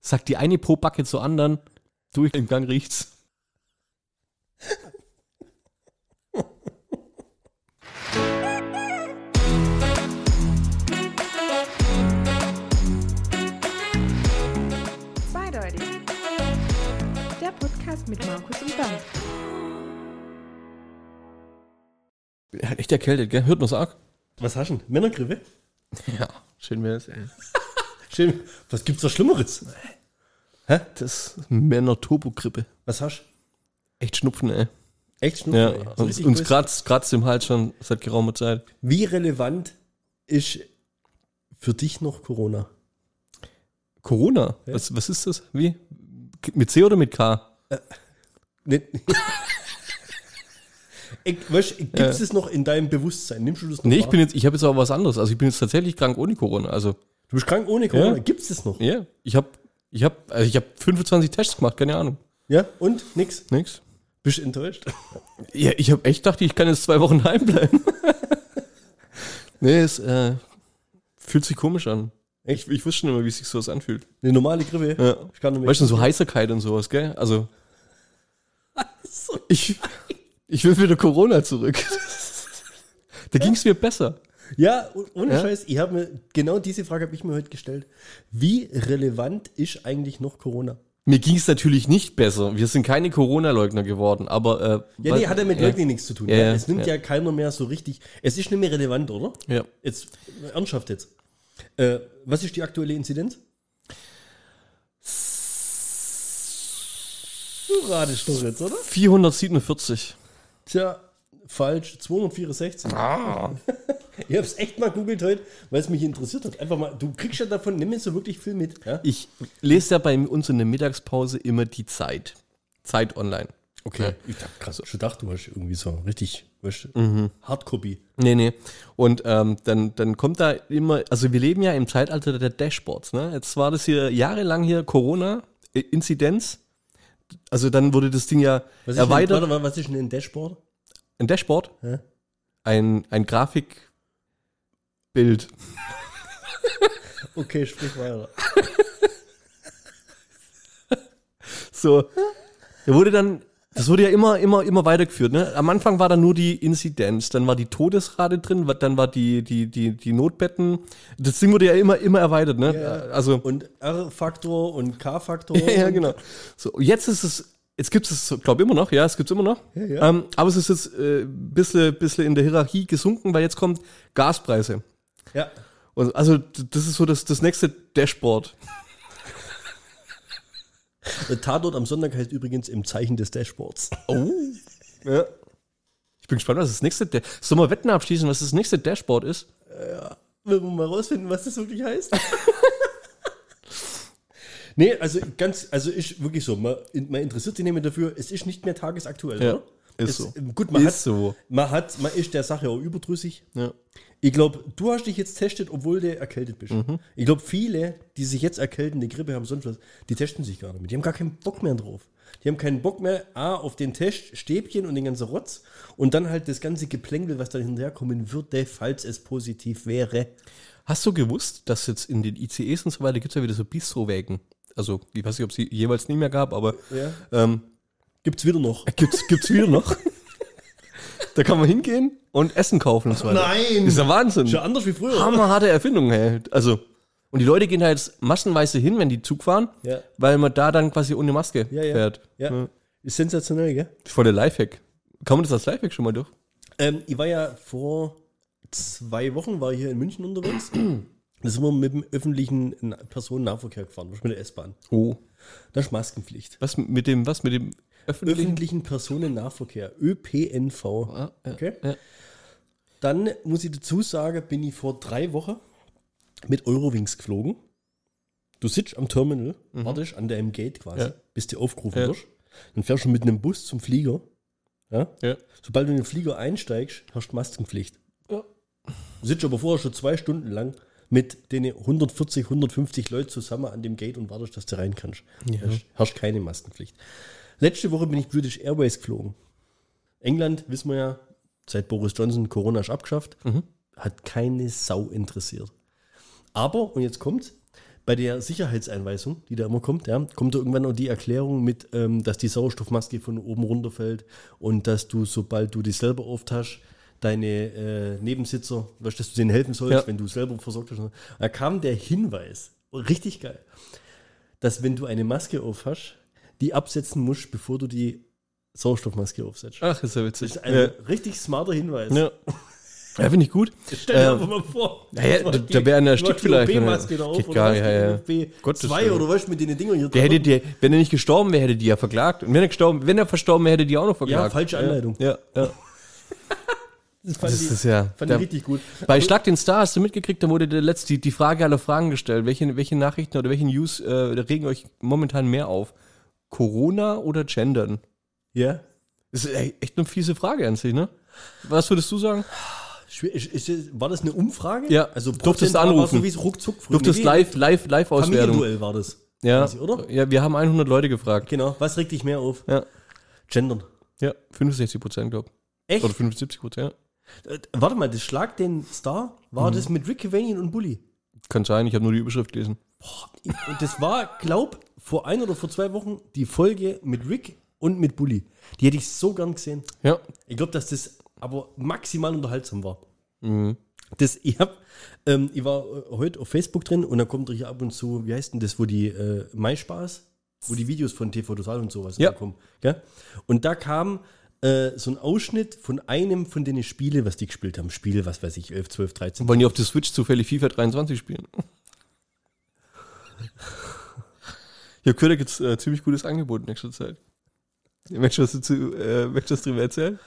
sagt die eine pro Backe zur anderen, durch den Gang riecht's. Zweideutig. Der Podcast mit Markus und Bernd. Er hat echt erkältet, gell? Hört man's arg? Was hast du denn? Männergrippe? Ja, schön wär's, ey. Schön. Was gibt's da Schlimmeres? Hä? Das ist Männer-Turbo-Grippe. Was hast du? Echt Schnupfen, ey. Echt Schnupfen? Ja, ey? So uns, kratzt kratzt im Hals schon seit geraumer Zeit. Wie relevant ist für dich noch Corona? Corona? Ja. Was, was ist das? Wie? Mit C oder mit K? Nicht. ich, weißt, Gibt Ja. es noch in deinem Bewusstsein? Nimmst du das noch Nee, ich wahr? bin jetzt, ich habe jetzt aber was anderes. Also ich bin jetzt tatsächlich krank ohne Corona. Also, Du bist krank ohne Corona. Ja. Gibt es das noch? ja, ich habe ich hab, also ich hab 25 Tests gemacht, keine Ahnung. Ja? Und? Nix? Nix. Bist du enttäuscht? Ja, ich habe echt gedacht, ich kann jetzt zwei Wochen daheim bleiben. nee, es äh, fühlt sich komisch an. Ich, ich wusste schon immer, wie sich sowas anfühlt. Eine normale Grippe? Ja. Ich kann nicht mehr. Weißt du, so Heiserkeit und sowas, gell? Also, ich, ich will wieder Corona zurück. da ging es mir besser. Ja, oh- ohne Ja? Scheiß, ich habe mir genau diese Frage habe ich mir heute gestellt. Wie relevant ist eigentlich noch Corona? Mir ging es natürlich nicht besser. Wir sind keine Corona-Leugner geworden, aber. Äh, Ja, nee, hat ja mit ja, Leugnen nichts zu tun. Ja, Ja, es nimmt ja. ja. keiner mehr so richtig. Es ist nicht mehr relevant, oder? Ja. Jetzt, ernsthaft jetzt. Äh, was ist die aktuelle Inzidenz? Du radest doch jetzt, oder? 447. Tja, falsch. 264. Ah. Ich hab's echt mal googelt heute, weil es mich interessiert hat. Einfach mal, du kriegst ja davon nicht mehr so wirklich viel mit. Ja? Ich lese ja bei uns in der Mittagspause immer die Zeit. Zeit online. Okay. Ich dachte, krass, schon dachte, du hast irgendwie so richtig, weißt Mhm. Hardcopy. Nee, nee. Und ähm, dann, dann kommt da immer, also wir leben ja im Zeitalter der Dashboards. Ne? Jetzt war das hier jahrelang hier Corona-Inzidenz. Also dann wurde das Ding ja Was ist erweitert. Denn, warte mal, was ist denn ein Dashboard? Ein Dashboard, Hä? ein, ein Grafikbild. Okay, sprich weiter. So. Da wurde dann, das wurde ja immer, immer, immer weitergeführt. Ne? Am Anfang war dann nur die Inzidenz, dann war die Todesrate drin, wa- dann war die, die, die, die Notbetten. Das Ding wurde ja immer, immer erweitert. Ne? Ja. Also, Und R-Faktor und K-Faktor. ja, und- genau. So, jetzt ist es, jetzt gibt es es, glaube ich, immer noch, ja, es gibt es immer noch. Ja, ja. Ähm, aber es ist jetzt ein äh, bisschen, bisschen in der Hierarchie gesunken, weil jetzt kommt Gaspreise. Ja. Und also, das ist so das, das nächste Dashboard. Der Tatort am Sonntag heißt übrigens im Zeichen des Dashboards. Oh. Ja. Ich bin gespannt, was das nächste. Da- Sollen wir Wetten abschließen, was das nächste Dashboard ist? Wollen wir mal rausfinden, was das wirklich heißt? nee, also ganz, also ist wirklich so, man, man interessiert sich nicht mehr dafür, es ist nicht mehr tagesaktuell, Ja, oder? ist es, so. Gut, man Ist hat, so. man hat, man ist der Sache auch überdrüssig. Ja. Ich glaube, du hast dich jetzt testet, obwohl du erkältet bist. Mhm. Ich glaube, viele, die sich jetzt erkälten, die Grippe haben, sonst was, die testen sich gar nicht mehr. Die haben gar keinen Bock mehr drauf. Die haben keinen Bock mehr, A, auf den Test, Stäbchen und den ganzen Rotz und dann halt das ganze Geplänkel, was dann hinterherkommen würde, falls es positiv wäre. Hast du gewusst, dass jetzt in den ICEs und so weiter gibt es ja wieder so Bistro-Wägen? Also, ich weiß nicht, ob es sie jeweils nie mehr gab, aber Ja. ähm, Gibt's wieder noch. gibt's, gibt's wieder noch. da kann man hingehen und Essen kaufen und so weiter. Nein! Ist ja Wahnsinn. Schon anders wie früher. Hammerharte Erfindung, hey. Also, und die Leute gehen da jetzt massenweise hin, wenn die Zug fahren, Ja. weil man da dann quasi ohne Maske Ja, ja. fährt. Ja. Ist sensationell, gell? Voll der Lifehack. Kann man das als Lifehack schon mal durch? Ähm, ich war ja vor zwei Wochen war hier in München unterwegs. Da sind wir mit dem öffentlichen Na- Personennahverkehr gefahren, mit der S-Bahn. Oh. Das ist Maskenpflicht. Was mit dem, was mit dem öffentlichen? Öffentlichen Personennahverkehr, ÖPNV. Ah, ja, Okay. ja. Dann muss ich dazu sagen, bin ich vor drei Wochen mit Eurowings geflogen. Du sitzt am Terminal, wartest an deinem Gate quasi, Mhm. Ja. bis du aufgerufen Ja. wirst. Dann fährst du mit einem Bus zum Flieger. Ja? Ja. Sobald du in den Flieger einsteigst, hast du Maskenpflicht. Ja. Du sitzt aber vorher schon zwei Stunden lang mit den 140, 150 Leuten zusammen an dem Gate und wartest, dass du rein kannst. Ja. Hast keine Maskenpflicht. Letzte Woche bin ich British Airways geflogen. England, wissen wir ja, seit Boris Johnson Corona ist abgeschafft, hat keine Sau interessiert. Aber, und jetzt kommt's, bei der Sicherheitseinweisung, die da immer kommt, ja, kommt da irgendwann auch die Erklärung mit, ähm, dass die Sauerstoffmaske von oben runterfällt und dass du, sobald du dich selber auftaschst, deine äh, Nebensitzer, weißt, dass du denen helfen sollst, Ja. wenn du selber versorgt hast. Da kam der Hinweis, richtig geil, dass wenn du eine Maske aufhast, die absetzen musst, bevor du die Sauerstoffmaske aufsetzt. Ach, ist ja witzig. Das ist ein ja. richtig smarter Hinweis. Ja. ja, finde ich gut. Stell dir Ähm, einfach mal vor. ja, ja, du hast da- da wäre einer hast die vielleicht, auf Geht oder gar nicht, ja, ja. OP Gottes 2 Willen. oder was mit den Dinger hier Der hätte die, wenn er nicht gestorben wäre, hätte die ja verklagt. Und wenn er gestorben, wenn er verstorben wäre, hätte die auch noch verklagt. Ja, falsche Anleitung. Ja, ja. Das fand, Das ich, ist ja. fand der- ich richtig gut. Bei Schlag den Star hast du mitgekriegt, da wurde der letzte, die, die Frage aller Fragen gestellt. Welche, welche Nachrichten oder welche News äh, regen euch momentan mehr auf? Corona oder Gendern? Ja. Das ist e- echt eine fiese Frage an sich, ne? Was würdest du sagen? War das eine Umfrage? Ja. Also Durftest war anrufen. So wie es ruckzuck Durftest nee, live, live, live Auswertung. Familienduell war das. Ja, quasi, oder? ja, wir haben 100 Leute gefragt. Genau. Was regt dich mehr auf? Ja, Gendern. ja 65 Prozent, glaube Echt? Oder 75 Prozent, ja. Äh, warte mal, das Schlag den Star, war Mhm. das mit Rick Cavanian und Bully? Kann sein, ich habe nur die Überschrift gelesen. Und das war, glaub, vor ein oder vor zwei Wochen die Folge mit Rick und mit Bully. Die hätte ich so gern gesehen. Ja. Ich glaube, dass das aber maximal unterhaltsam war. Das, ich, hab, ähm, ich war äh, heute auf Facebook drin und da kommt hier ab und zu, wie heißt denn das, wo die äh, MySpaß, wo die Videos von TV Total und sowas Ja. kommen. Gell? Und da kam äh, so ein Ausschnitt von einem von den Spiele, was die gespielt haben. Spiele, was weiß ich, 11, 12, 13. Wollen die auf der Switch zufällig FIFA 23 spielen? Ich habe gehört, da gibt es äh, ziemlich gutes Angebot in nächster Zeit. Möchtest du, was dazu, äh, möchtest du das drüber erzählen?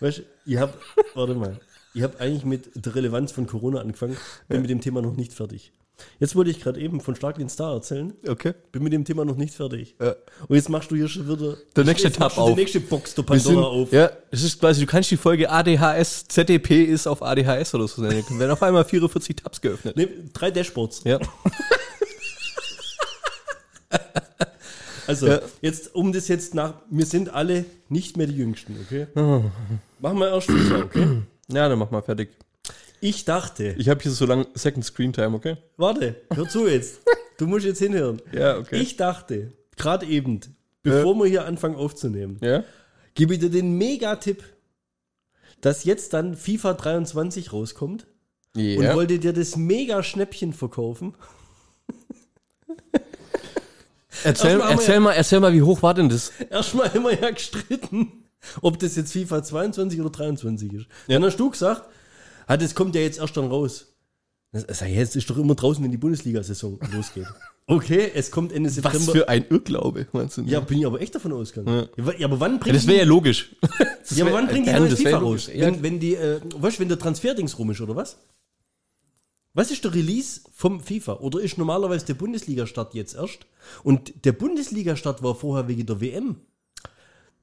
Weißt du, ich hab, warte mal, ich habe eigentlich mit der Relevanz von Corona angefangen, bin mit dem Thema noch nicht fertig. Jetzt wollte ich gerade eben von Stark den Star erzählen, Okay. bin mit dem Thema noch nicht fertig. Ja. Und jetzt machst du hier schon wieder Der nächste Tab du die auf. nächste Box der Wir sind, Pandora auf. ja, es ist quasi, du kannst die Folge ADHS, ZDP ist auf ADHS oder so nennen. Dann werden auf einmal 44 Tabs geöffnet. Nee, drei Dashboards. Ja. Also, Ja. jetzt, um das jetzt nach, wir sind alle nicht mehr die Jüngsten, okay? Machen wir erst FIFA, okay? ja, dann mach mal fertig. Ich dachte, Ich habe hier so lange Second Screen Time, okay? warte, hör zu jetzt. Du musst jetzt hinhören. Ja, okay. Ich dachte, gerade eben, bevor wir hier anfangen aufzunehmen, ja? gebe ich dir den Mega-Tipp, dass jetzt dann FIFA 23 rauskommt und Ja. wollte dir das Mega-Schnäppchen verkaufen. Erzähl, Erstmal erzähl, mal, erzähl mal, wie hoch war denn das? Erstmal immer ja gestritten, ob das jetzt FIFA 22 oder 23 ist. Dann hast du gesagt, ah, das kommt ja jetzt erst dann raus. Das, jetzt ist doch immer draußen, wenn die Bundesliga-Saison losgeht. Okay, es kommt Ende Was September. für ein Irrglaube, meinst du? ja, bin ich aber echt davon ausgegangen. Ja. ja, aber wann bringt das wäre ja logisch. Das Ja, aber wann bringt die Ja, neue FIFA raus? Ja, Wenn, wenn die, äh, weißt wenn der Transferdings rum ist, oder was? Was ist der Release vom FIFA? Oder ist normalerweise der Bundesliga-Start jetzt erst? Und der Bundesliga-Start war vorher wegen der WM.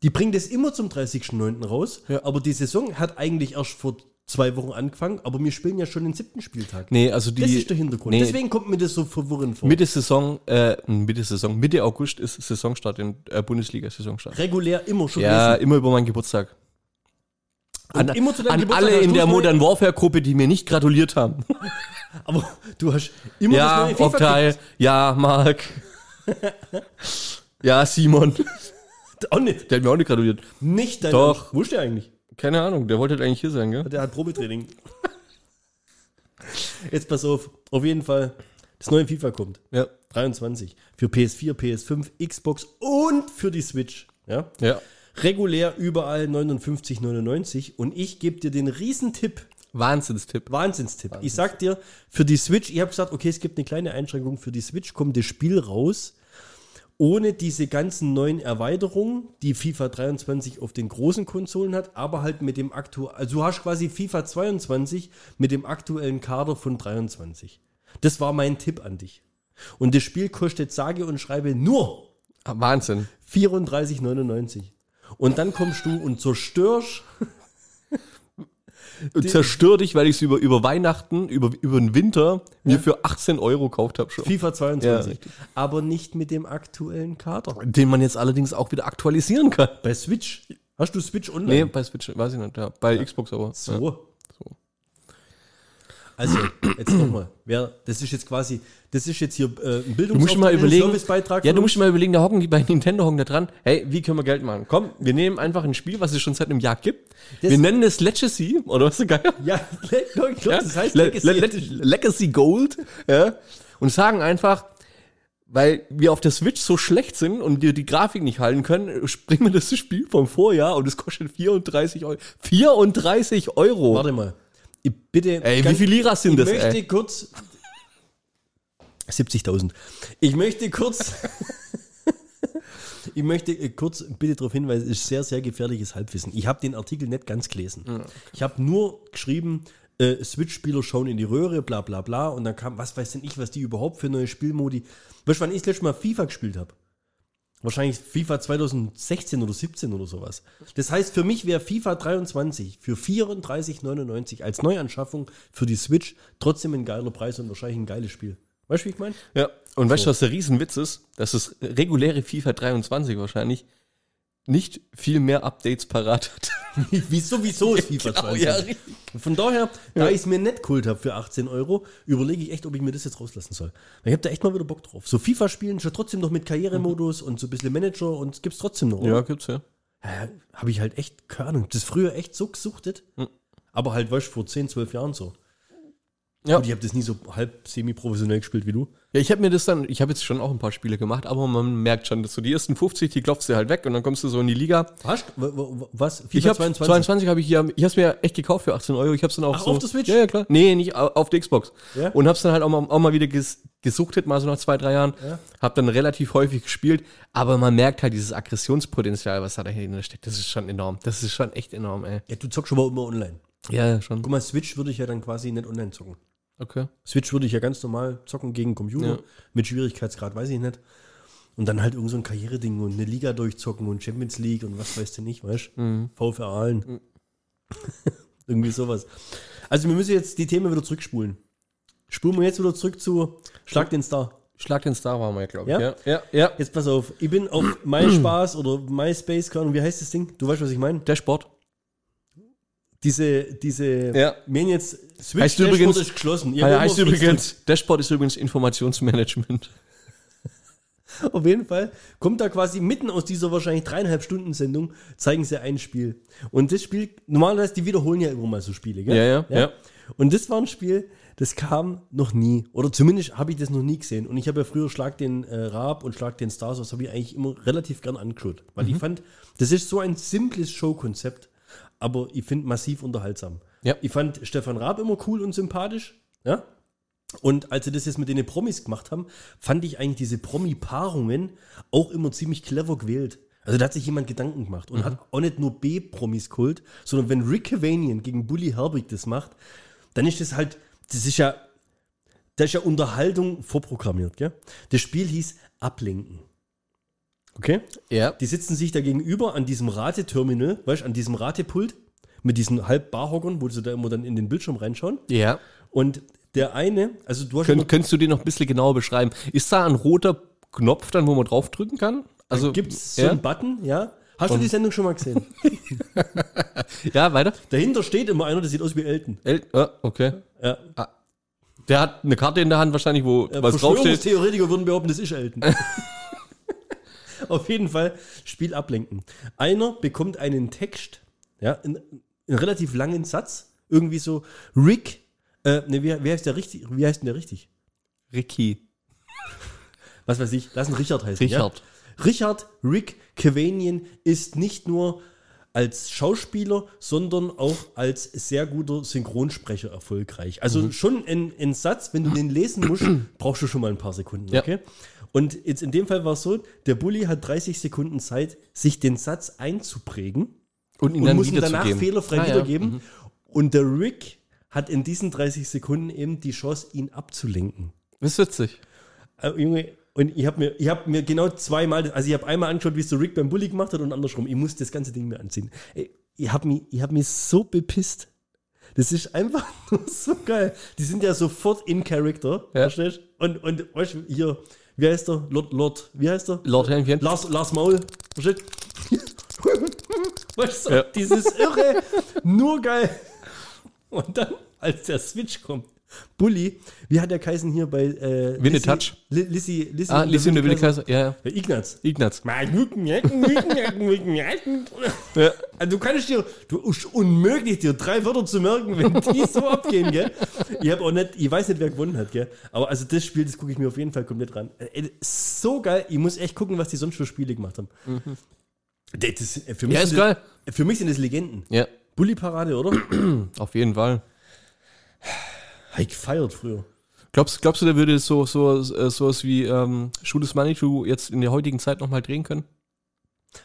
Die bringt es immer zum 30.09. raus, Ja. aber die Saison hat eigentlich erst vor zwei Wochen angefangen, aber wir spielen ja schon den siebten Spieltag. nee, also die. das ist der Hintergrund. Nee, Deswegen kommt mir das so verwirrend vor. Mitte Saison, äh, Mitte Saison, Mitte August ist Saisonstart in äh, Bundesliga-Saisonstart. Regulär immer schon Ja, gewesen. immer über meinen Geburtstag. Und An, immer zu an Geburtstag alle in der Modern Warfare-Gruppe, die mir nicht gratuliert haben. Aber du hast immer ja, das neue Optal, ja, Marc. ja, Simon. Auch nicht. Der hat mir auch nicht gratuliert. Nicht dein Doch. Wo ist der eigentlich? Keine Ahnung, der wollte halt eigentlich hier sein, gell? Der hat Probetraining. Jetzt pass auf. Auf jeden Fall, das neue FIFA kommt. Ja. 23. Für PS4, PS5, Xbox und für die Switch. Ja? Ja. Regulär überall 59,99. Und ich gebe dir den Riesentipp, Wahnsinnstipp. Wahnsinnstipp. Ich sag dir, für die Switch, ich habe gesagt, okay, es gibt eine kleine Einschränkung. Für die Switch kommt das Spiel raus, ohne diese ganzen neuen Erweiterungen, die FIFA 23 auf den großen Konsolen hat, aber halt mit dem aktuellen, also du hast quasi FIFA 22 mit dem aktuellen Kader von 23. Das war mein Tipp an dich. Und das Spiel kostet sage und schreibe nur Ah, Wahnsinn. 34,99. Und dann kommst du und zerstörst zerstör dich, weil ich es über, über Weihnachten, über, über den Winter mir für 18 Euro gekauft habe schon. FIFA 22. richtig. aber nicht mit dem aktuellen Kader. Den man jetzt allerdings auch wieder aktualisieren kann. Bei Switch. Hast du Switch Nee, online? bei Switch, weiß ich nicht, ja. Bei Xbox aber. Ja. So. So. Also, jetzt nochmal. Wer, das ist jetzt quasi, das ist jetzt hier äh, ein Du musst mal überlegen, Servicebeitrag. ja, du musst mal überlegen, da hocken die bei Nintendo hocken da dran. Hey, wie können wir Geld machen? Komm, wir nehmen einfach ein Spiel, was es schon seit einem Jahr gibt. Das- wir nennen es Legacy, oder was so geil? Ja, ich glaube, Ja? das heißt Le Legacy. Le Le Legacy Gold, ja? Und sagen einfach, weil wir auf der Switch so schlecht sind und wir die Grafik nicht halten können, springen wir das Spiel vom Vorjahr und es kostet 34 Euro. 34 Euro! Warte mal. Ich bitte. Ey, wie ganz- viel Liras sind ich das, möchte ey? kurz. 70.000. Ich möchte kurz. ich möchte äh, kurz bitte darauf hinweisen, es ist sehr, sehr gefährliches Halbwissen. Ich habe den Artikel nicht ganz gelesen. Ich habe nur geschrieben, äh, Switch-Spieler schauen in die Röhre, bla bla bla. Und dann kam, was weiß denn ich, was die überhaupt für neue Spielmodi. Weißt du, wann ich das letzte Mal FIFA gespielt habe? Wahrscheinlich FIFA 2016 oder 17 oder sowas. Das heißt, für mich wäre FIFA 23 für 34,99 als Neuanschaffung für die Switch trotzdem ein geiler Preis und wahrscheinlich ein geiles Spiel. Weißt du, wie ich meine? Ja, und weißt du, was der Riesenwitz ist? Dass das reguläre FIFA 23 wahrscheinlich nicht viel mehr Updates parat hat. Wieso, wieso ist FIFA Genau, 23? ja. Von daher, da ich es mir nicht geholt habe für 18 Euro, überlege ich echt, ob ich mir das jetzt rauslassen soll. Ich habe da echt mal wieder Bock drauf. So FIFA spielen schon trotzdem noch mit Karrieremodus und so ein bisschen Manager und es gibt es trotzdem noch. oder? gibt's ja. Ja, habe ich halt echt, keine Ahnung, das früher echt so gesuchtet. Hm. Aber halt, weißt du, vor 10, 12 Jahren so. Ja. Und ich habe das nie so halb semi-professionell gespielt wie du. Ja, ich habe mir das dann, ich habe jetzt schon auch ein paar Spiele gemacht, aber man merkt schon, dass so die ersten 50, die klopfst du halt weg und dann kommst du so in die Liga. Hast du? w- w- Was? Ich habe 22, 22 habe ich hier, ich habe es mir echt gekauft für 18 Euro. Ich habe es dann auch Ach, so. auf der Switch? Ja, ja, klar. Nee, nicht au- auf der Xbox. Ja? Und hab's dann halt auch mal, auch mal wieder ges, gesuchtet, mal so nach zwei, drei Jahren. Ja. Hab dann relativ häufig gespielt, aber man merkt halt dieses Aggressionspotenzial, was da dahinter steckt. Das ist schon enorm. Das ist schon echt enorm, ey. Ja, du zockst aber immer online. Ja, schon. Guck mal, Switch würde ich ja dann quasi nicht online zocken. Okay. Switch würde ich ja ganz normal zocken gegen Computer. Ja. Mit Schwierigkeitsgrad weiß ich nicht. Und dann halt irgend so ein Karriereding und eine Liga durchzocken und Champions League und was weißt du nicht, weißt du? Mhm. VfR Aalen. Irgendwie sowas. Also wir müssen jetzt die Themen wieder zurückspulen. Spulen wir jetzt wieder zurück zu Schlag den Star. Schlag den Star war mal, glaube ich. Ja? Ja, ja, ja. Jetzt pass auf, ich bin auf MySpaß oder MySpace, Ahnung, wie heißt das Ding? Du weißt, was ich meine? Dashboard. Diese, diese, Ja. haben jetzt Switch Heißt Dashboard übrigens- ist geschlossen. Ja, heißt übrigens, Dashboard ist übrigens Informationsmanagement. Auf jeden Fall kommt da quasi mitten aus dieser wahrscheinlich dreieinhalb Stunden Sendung, zeigen sie ein Spiel. Und das Spiel, normalerweise, die wiederholen ja immer mal so Spiele, gell? Ja, ja, ja. Und das war ein Spiel, das kam noch nie. Oder zumindest habe ich das noch nie gesehen. Und ich habe ja früher Schlag den äh, Raab und Schlag den Stars, das habe ich eigentlich immer relativ gern angeschaut. Weil Mhm. ich fand, das ist so ein simples Showkonzept, aber ich finde massiv unterhaltsam. Ja. Ich fand Stefan Raab immer cool und sympathisch. Ja? Und als sie das jetzt mit den Promis gemacht haben, fand ich eigentlich diese Promi-Paarungen auch immer ziemlich clever gewählt. Also da hat sich jemand Gedanken gemacht und hat auch nicht nur B-Promis kult, sondern wenn Rick Cavanian gegen Bully Herbig das macht, dann ist das halt, das ist ja, da ist ja Unterhaltung vorprogrammiert, gell? Das Spiel hieß Ablenken. Okay? Ja. Die sitzen sich da gegenüber an diesem Rateterminal, weißt du, an diesem Ratepult mit diesen halb Barhockern, wo sie da immer dann in den Bildschirm reinschauen. Ja. Und der eine, also du hast Könnt, könntest du dir noch ein bisschen genauer beschreiben? Ist da ein roter Knopf dann, wo man draufdrücken kann? Also gibt es so ja? einen Button, ja? Hast du die Sendung schon mal gesehen? ja, weiter. Dahinter steht immer einer, der sieht aus wie Elton. El ah, okay. Ja. Der hat eine Karte in der Hand wahrscheinlich, wo Äh, was draufsteht. Verschwörungstheoretiker würden behaupten, das ist Elton. Auf jeden Fall Spiel ablenken. Einer bekommt einen Text, ja, einen, einen relativ langen Satz, irgendwie so Rick, äh, ne, wie, wie heißt der richtig? Wie heißt denn der richtig? Ricky. Was weiß ich, lass ihn Richard heißen. Richard. Ja? Richard Rick Cavanian ist nicht nur als Schauspieler, sondern auch als sehr guter Synchronsprecher erfolgreich. Also Mhm. schon ein, ein Satz, wenn du den lesen musst, brauchst du schon mal ein paar Sekunden. Ja. Und jetzt in dem Fall war es so, der Bully hat 30 Sekunden Zeit, sich den Satz einzuprägen Und ihn und dann muss ihn danach fehlerfrei Ah, ja. wiedergeben. Und der Rick hat in diesen 30 Sekunden eben die Chance, ihn abzulenken. Das ist witzig. Äh, Junge, und ich habe mir, ich hab mir genau zweimal, also ich habe einmal angeschaut, wie es der Rick beim Bully gemacht hat und andersrum. Ich muss das ganze Ding mir anziehen. Ich habe mich, ich hab mich so bepisst. Das ist einfach nur so geil. Die sind ja sofort in Character, Ja. verstehst? Und, und weißt du, hier, wie heißt der? Lord, Lord, wie heißt der? Lord Hähnchen. Lars, Lars Maul, verstehst du? Weißt du, Ja. dieses Irre, nur geil. Und dann, als der Switch kommt, Bulli, wie hat der Kaiser hier bei äh, Lissy- Touch. Li- Lissy, Lissy, Ah, Lissi und der Willi Kaiser. Ja, ja. Ja, Ignaz. Ignaz. Also Ja. du kannst dir, du ist unmöglich, dir drei Wörter zu merken, wenn die so abgehen, gell? Ich habe auch nicht, ich weiß nicht, wer gewonnen hat, gell? Aber also das Spiel, das gucke ich mir auf jeden Fall komplett ran. Äh, so geil, ich muss echt gucken, was die sonst für Spiele gemacht haben. Das ist, äh, für mich Ja, ist sind geil. Das, für mich sind das Legenden. Ja, Bulli-Parade, oder? auf jeden Fall. Hab ich gefeiert früher. Glaubst, glaubst du, der würde so, so, äh, sowas wie ähm, Shoot Manitou jetzt in der heutigen Zeit nochmal drehen können?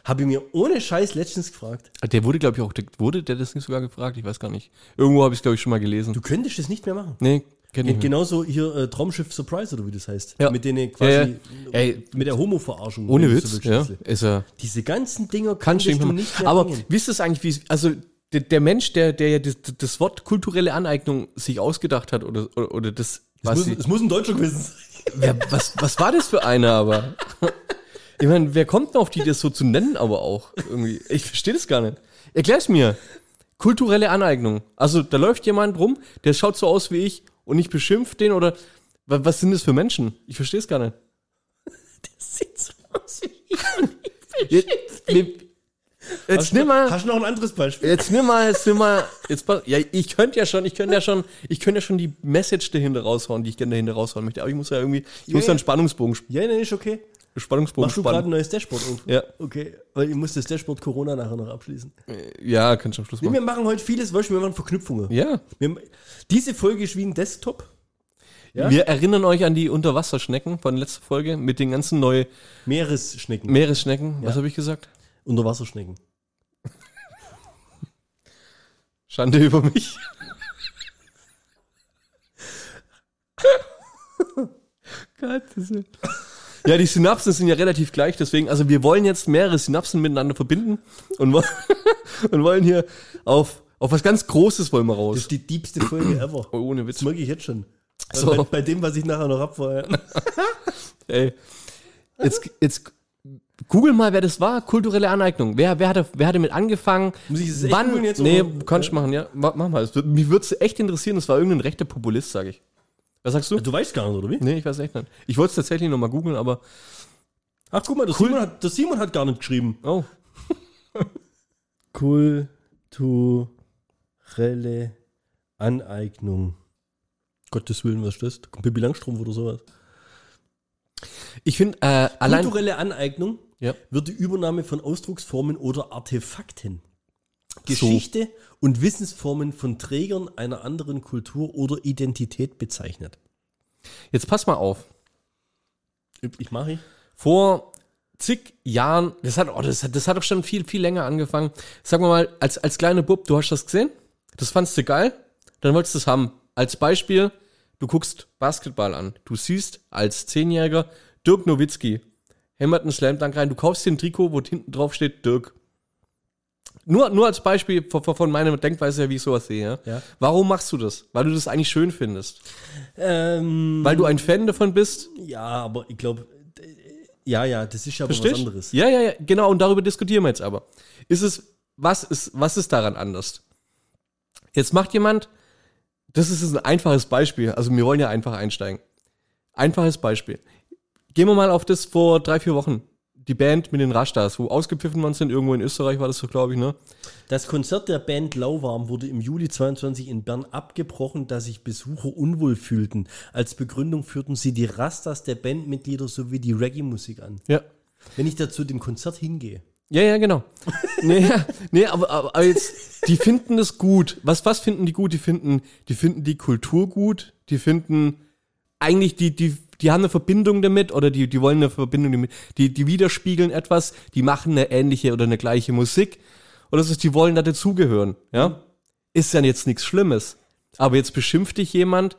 Habe ich mir ohne Scheiß letztens gefragt. Der wurde, glaube ich, auch, der, wurde der das nicht sogar gefragt? Ich weiß gar nicht. Irgendwo habe ich es, glaube ich, schon mal gelesen. Du könntest das nicht mehr machen. nee, kenn ich. Genauso hier äh, Traumschiff Surprise oder wie das heißt. Ja. Mit denen Ja, quasi ja. Ey, mit der Homo-Verarschung. ohne Witz, so ja, ist er. Diese ganzen Dinger Kann konntest du nicht mehr Aber wisst ihr es eigentlich, wie, also der, der Mensch, der, der ja das, das Wort kulturelle Aneignung sich ausgedacht hat oder, oder, oder das, Es was, muss, sie, es muss ein Deutscher gewesen sein. wer, was, was war das für einer aber? Ich meine, wer kommt denn auf die, das so zu nennen, aber auch irgendwie? Ich verstehe das gar nicht. Erklär's mir. Kulturelle Aneignung. Also, da läuft jemand rum, der schaut so aus wie ich und ich beschimpf den oder wa- was sind das für Menschen? Ich verstehe es gar nicht. Sieht so aus wie Jetzt, wir- jetzt nimm mal. Hast du noch ein anderes Beispiel? Jetzt nimm mal, jetzt nimm mal, jetzt ja, ich könnte ja schon, ich könnte ja schon, ich könnte ja schon die Message dahinter raushauen, die ich gerne dahinter raushauen möchte, aber ich muss ja irgendwie, ich muss Ja, einen. Spannungsbogen, sp- Ja, nein, ist okay. Spannungsbogen Machst du gerade ein neues Dashboard auf? Ja. Okay, weil ich muss das Dashboard Corona nachher noch abschließen. Ja, kannst du am Schluss Nee, machen. wir machen heute vieles, du, wir machen Verknüpfungen. Ja. Wir, diese Folge ist wie ein Desktop. Ja? Wir erinnern euch an die Unterwasserschnecken von letzter Folge mit den ganzen neuen Meeresschnecken. Meeresschnecken. Was Ja. habe ich gesagt? Unterwasserschnecken. Schande über mich. Gottes Willen. Ja, die Synapsen sind ja relativ gleich, deswegen, also wir wollen jetzt mehrere Synapsen miteinander verbinden und, wo- und wollen hier auf, auf was ganz Großes wollen wir Das raus. ist die diebste Folge ever. Oh, ohne Das Witz. merke ich jetzt schon. So. Bei, bei dem, was ich nachher noch hab vorher. Ey. Jetzt, jetzt google mal, wer das war. Kulturelle Aneignung. Wer, wer, hatte, wer hatte mit angefangen? Muss ich das Wann? jetzt, Nee, oder? kannst du machen, ja. Mach, mal. Wird, mich würde es echt interessieren. Das war irgendein rechter Populist, sage ich. Was sagst du? Du weißt gar nicht, oder wie? Nee, ich weiß echt nicht. Ich wollte es tatsächlich nochmal googeln, aber. Ach, guck mal, der, Cool. Simon, hat, der Simon hat gar nicht geschrieben. Oh. Kulturelle Aneignung. Gottes Willen, was ist das? Pippi Langstrumpf oder sowas. Ich finde, äh, allein. Kulturelle Aneignung Ja. wird die Übernahme von Ausdrucksformen oder Artefakten, Geschichte und Wissensformen von Trägern einer anderen Kultur oder Identität bezeichnet. Jetzt pass mal auf. Ich mache ich. Vor zig Jahren, das hat, oh, das, hat- das hat doch schon viel, viel länger angefangen. Sagen wir mal, als, als kleiner Bub, du hast das gesehen, das fandst du geil, dann wolltest du es haben. Als Beispiel, du guckst Basketball an. Du siehst als Zehnjähriger Dirk Nowitzki, hämmert einen Slam Dunk rein, du kaufst dir ein Trikot, wo hinten drauf steht Dirk. Nur, nur als Beispiel von, von- meiner Denkweise her, wie ich sowas sehe. Ja? Warum machst du das? Weil du das eigentlich schön findest. Ähm, Weil du ein Fan davon bist. ja, aber ich glaube, ja, ja, das ist ja was anderes. Ja, ja, ja, genau, und darüber diskutieren wir jetzt aber. Ist es, was ist, was ist daran anders? Jetzt macht jemand, das ist ein einfaches Beispiel, also wir wollen ja einfach einsteigen. Einfaches Beispiel. Gehen wir mal auf das vor drei, vier Wochen. Die Band mit den Rastas, wo ausgepfiffen worden sind, irgendwo in Österreich war das so, glaube ich, ne? Das Konzert der Band Lauwarm wurde im Juli 22 in Bern abgebrochen, da sich Besucher unwohl fühlten. Als Begründung führten sie die Rastas der Bandmitglieder sowie die Reggae-Musik an. Ja. Wenn ich da zu dem Konzert hingehe, Ja, ja, genau. nee, ja, nee aber, aber, aber jetzt, die finden das gut. Was, was finden die gut? Die finden, die finden die Kultur gut. Die finden eigentlich, die, die, die haben eine Verbindung damit oder die, die wollen eine Verbindung damit. Die, die widerspiegeln etwas, die machen eine ähnliche oder eine gleiche Musik. Oder so, die wollen da dazugehören, ja. Ist ja jetzt nichts Schlimmes. Aber jetzt beschimpft dich jemand,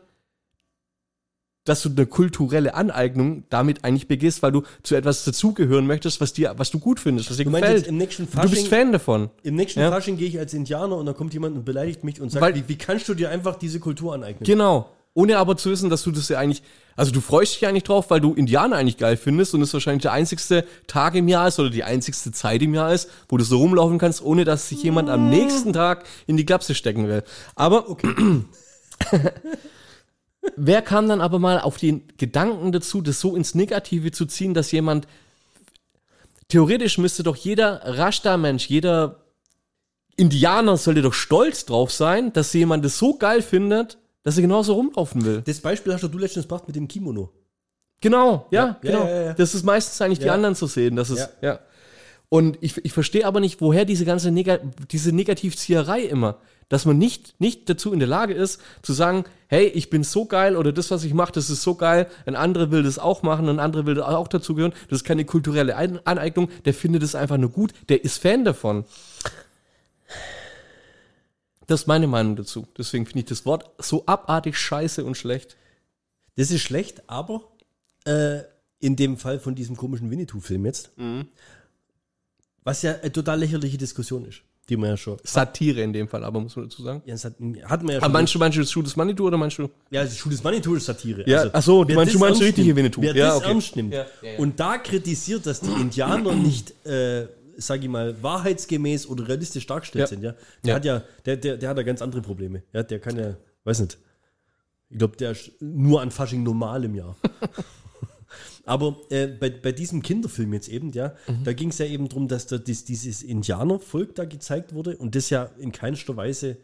dass du eine kulturelle Aneignung damit eigentlich begehst, weil du zu etwas dazugehören möchtest, was dir, was du gut findest, was dir Du gefällt. nächsten du bist Fasching- Fan davon. im nächsten Ja. Fasching gehe ich als Indianer und da kommt jemand und beleidigt mich und sagt, Weil- wie, wie kannst du dir einfach diese Kultur aneignen? Genau. Ohne aber zu wissen, dass du das ja eigentlich, also du freust dich eigentlich drauf, weil du Indianer eigentlich geil findest und es wahrscheinlich der einzigste Tag im Jahr ist oder die einzigste Zeit im Jahr ist, wo du so rumlaufen kannst, ohne dass sich jemand am nächsten Tag in die Klapse stecken will. Aber okay. wer kam dann aber mal auf den Gedanken dazu, das so ins Negative zu ziehen, dass jemand theoretisch müsste doch jeder Rasta-Mensch, jeder Indianer sollte doch stolz drauf sein, dass jemand das so geil findet, dass er genauso rumlaufen will. Das Beispiel hast du letztens gebracht mit dem Kimono. Genau, ja, Ja, genau. ja, ja. Das ist meistens eigentlich die anderen zu sehen. Das ist, ja. Und ich, ich verstehe aber nicht, woher diese ganze Nega diese Negativzieherei immer. Dass man nicht, nicht dazu in der Lage ist, zu sagen, hey, ich bin so geil oder das, was ich mache, das ist so geil, ein anderer will das auch machen, ein anderer will auch dazugehören. Das ist keine kulturelle Aneignung, der findet es einfach nur gut, der ist Fan davon. Das ist meine Meinung dazu. Deswegen finde ich das Wort so abartig scheiße und schlecht. Das ist schlecht, aber äh, in dem Fall von diesem komischen Winnetou-Film jetzt, was ja eine total lächerliche Diskussion ist, die man ja schon. Satire in dem Fall, aber muss man dazu sagen. Ja, das hat, hatten wir ja schon. Aber meinst du, meinst du das Schuh des Manitou oder meinst du? ja, das Schuh des Manitou ist Satire. Ja, ach so, du meinst- du das meinst ernst richtige Winnetou. Wer Ja, das okay. ernst nimmt ja, ja. und da kritisiert, dass die Indianer nicht, äh, sag ich mal, wahrheitsgemäß oder realistisch dargestellt Ja. sind, ja, der Ja. hat ja, der, der, der hat ja ganz andere Probleme. Ja, der kann ja, weiß nicht. Ich glaube, der ist nur an Fasching normal im Jahr. Aber äh, bei, bei diesem Kinderfilm jetzt eben, ja, Mhm. da ging es ja eben darum, dass da dies, dieses Indianervolk da gezeigt wurde und das ja in keinster Weise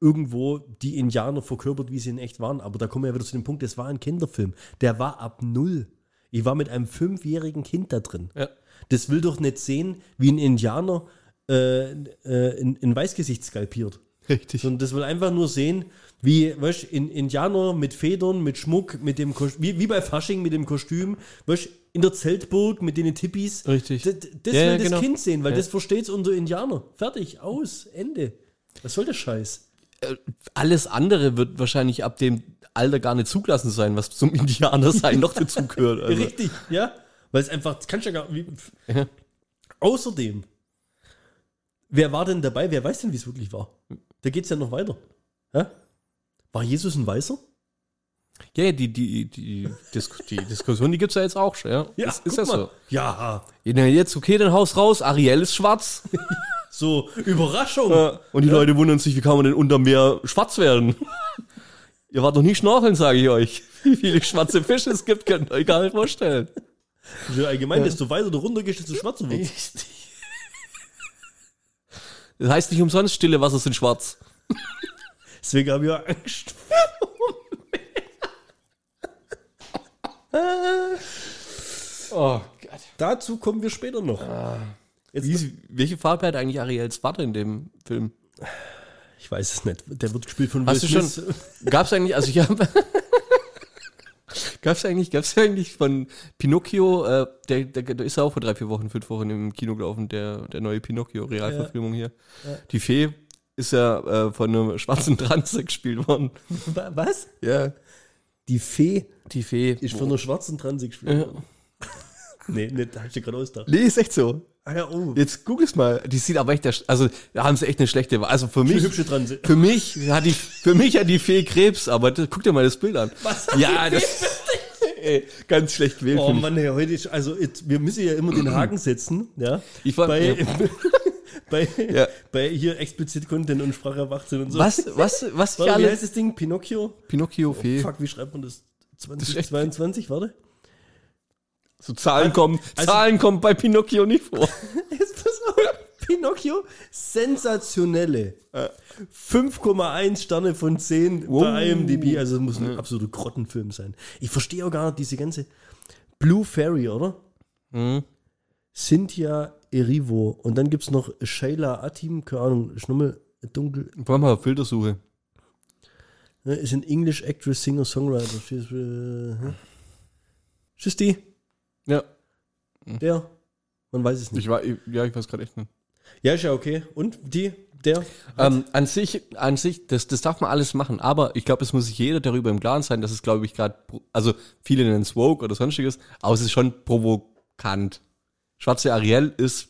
irgendwo die Indianer verkörpert, wie sie in echt waren. Aber da kommen wir ja wieder zu dem Punkt, das war ein Kinderfilm. Der war ab null. Ich war mit einem fünfjährigen Kind da drin. Ja. Das will doch nicht sehen, wie ein Indianer äh, äh, ein, ein Weißgesicht skalpiert. Richtig. Sondern das will einfach nur sehen, wie, weißt in Indianer mit Federn, mit Schmuck, mit dem Kostüm, wie, wie bei Fasching mit dem Kostüm, weißt in der Zeltburg mit den Tippis. Richtig. D das Ja, will ja, das genau. Kind sehen, weil Ja. das versteht's unter Indianer. Fertig, aus, Ende. Was soll der Scheiß? Alles andere wird wahrscheinlich ab dem Alter gar nicht zugelassen sein, was zum Indianer sein noch dazu gehört. Also. Richtig, ja. Weil es einfach, das kannst du ja gar wie, Ja. Außerdem, wer war denn dabei? Wer weiß denn, wie es wirklich war? Da geht's ja noch weiter. Ja? War Jesus ein Weißer? Ja, ja, die, die, die, Dis die Diskussion, die gibt's ja jetzt auch schon. Ja, das ist guck ja mal. so. Ja, Ja, jetzt, okay, dann Haus raus, Ariel ist schwarz. so Überraschung. Und die Leute wundern sich, wie kann man denn unter Meer schwarz werden? Ihr wart doch nie schnorcheln, sage ich euch. Wie viele schwarze Fische es gibt, könnt ihr euch gar nicht vorstellen. Ja, allgemein, desto weiter du runter gehst, desto schwarzer wird Das heißt nicht umsonst, stille Wasser sind schwarz. Deswegen habe ich ja Angst. Oh Gott. Dazu kommen wir später noch. Jetzt, Wie, welche Farbe hat eigentlich Ariels Vater in dem Film? ich weiß es nicht. Der wird gespielt von Hast du schon, Smith. gab's eigentlich, also ich habe, gab's eigentlich, gab's eigentlich von Pinocchio, äh, der, der, der ist ja auch vor drei, vier Wochen, fünf Wochen im Kino gelaufen, der, der neue Pinocchio-Realverfilmung hier. Die Fee ist ja äh, von einem schwarzen Transe gespielt worden. Wa- Was? Ja. Die Fee Die Fee. ist von einer schwarzen Transe gespielt. worden. Nee, nicht, da hast du gerade ausgedacht. Nee, ist echt so. Ah ja, oh. Jetzt google es mal. Die sieht aber echt, also da haben sie echt eine schlechte Wahl. Also für mich, hübsche für mich hat die, für mich hat die Fee Krebs, aber das, guck dir mal das Bild an. Was hat Ja, das, ey, ganz schlecht gewählt. Oh. Mann, hey, heute ist, also jetzt, wir müssen ja immer den Haken setzen, ja. Ich war- bei, ja. bei, Ja. bei hier explizit Content und Sprache erwacht sind und so. Was, was, was Warte, wie heißt das Ding? Pinocchio? Pinocchio, Fee. Fuck, wie schreibt man das? Das ist echt- 2022, warte. So Zahlen kommen, also- Zahlen kommen bei Pinocchio nicht vor. Jetzt pass auf. Pinocchio, sensationelle. 5,1 Sterne von 10 Wow. bei IMDb. Also muss ein absoluter Grottenfilm sein. Ich verstehe auch gar nicht diese ganze Blue Fairy, oder? Mhm. Cynthia Erivo. Und dann gibt es noch Shayla Atim, keine Ahnung, ist nochmal dunkel. Wir mal Filtersuche. Ne, ist ein English Actress, Singer, Songwriter. Äh, hm? Ist die? Ja, Der? Man weiß es nicht. ich war, ja, ich weiß gerade echt nicht. Ja, ist ja okay. Und die? Der? Ähm, an sich, an sich, das, das darf man alles machen, aber ich glaube, es muss sich jeder darüber im Klaren sein, dass es, glaube ich, gerade, also viele nennen es Woke oder sonstiges, aber es ist schon provokant. Schwarze Ariel ist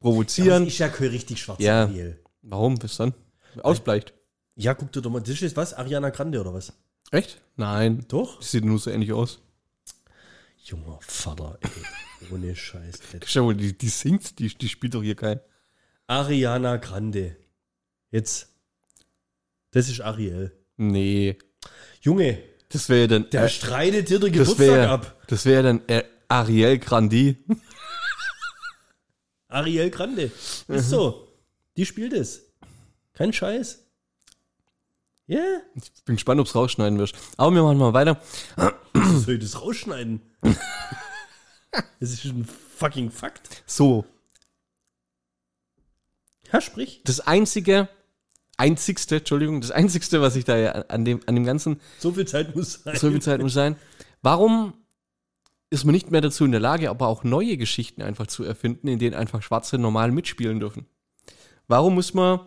Aber provozieren. es ist ja kein richtig schwarzer Ja. Ariel. Warum? Was dann? Ausbleicht. Ja, guck dir doch mal. Das ist was? Ariana Grande oder was? Echt? Nein. Doch? Sieht nur so ähnlich aus. Junger Vater, ey. Ohne Scheiß. Schau mal, die, die singt, die, die spielt doch hier kein. Ariana Grande. Jetzt. Das ist Ariel. Nee. Junge, Das wäre dann. Der äh, streitet dir den Geburtstag wäre ab. das wäre dann äh, Ariel Grandi. Ariel Grande. Mhm. Ist so. Die spielt es. Kein Scheiß. Ja, Ich bin gespannt, ob es rausschneiden wirst. Aber wir machen mal weiter. Was soll ich das rausschneiden? das ist ein fucking Fakt. So, Ja, sprich. das einzige, einzigste, Entschuldigung, das einzigste, was ich da ja an dem, an dem ganzen So viel Zeit muss sein. So viel Zeit muss sein. Warum ist man nicht mehr dazu in der Lage, aber auch neue Geschichten einfach zu erfinden, in denen einfach Schwarze normal mitspielen dürfen? Warum muss man,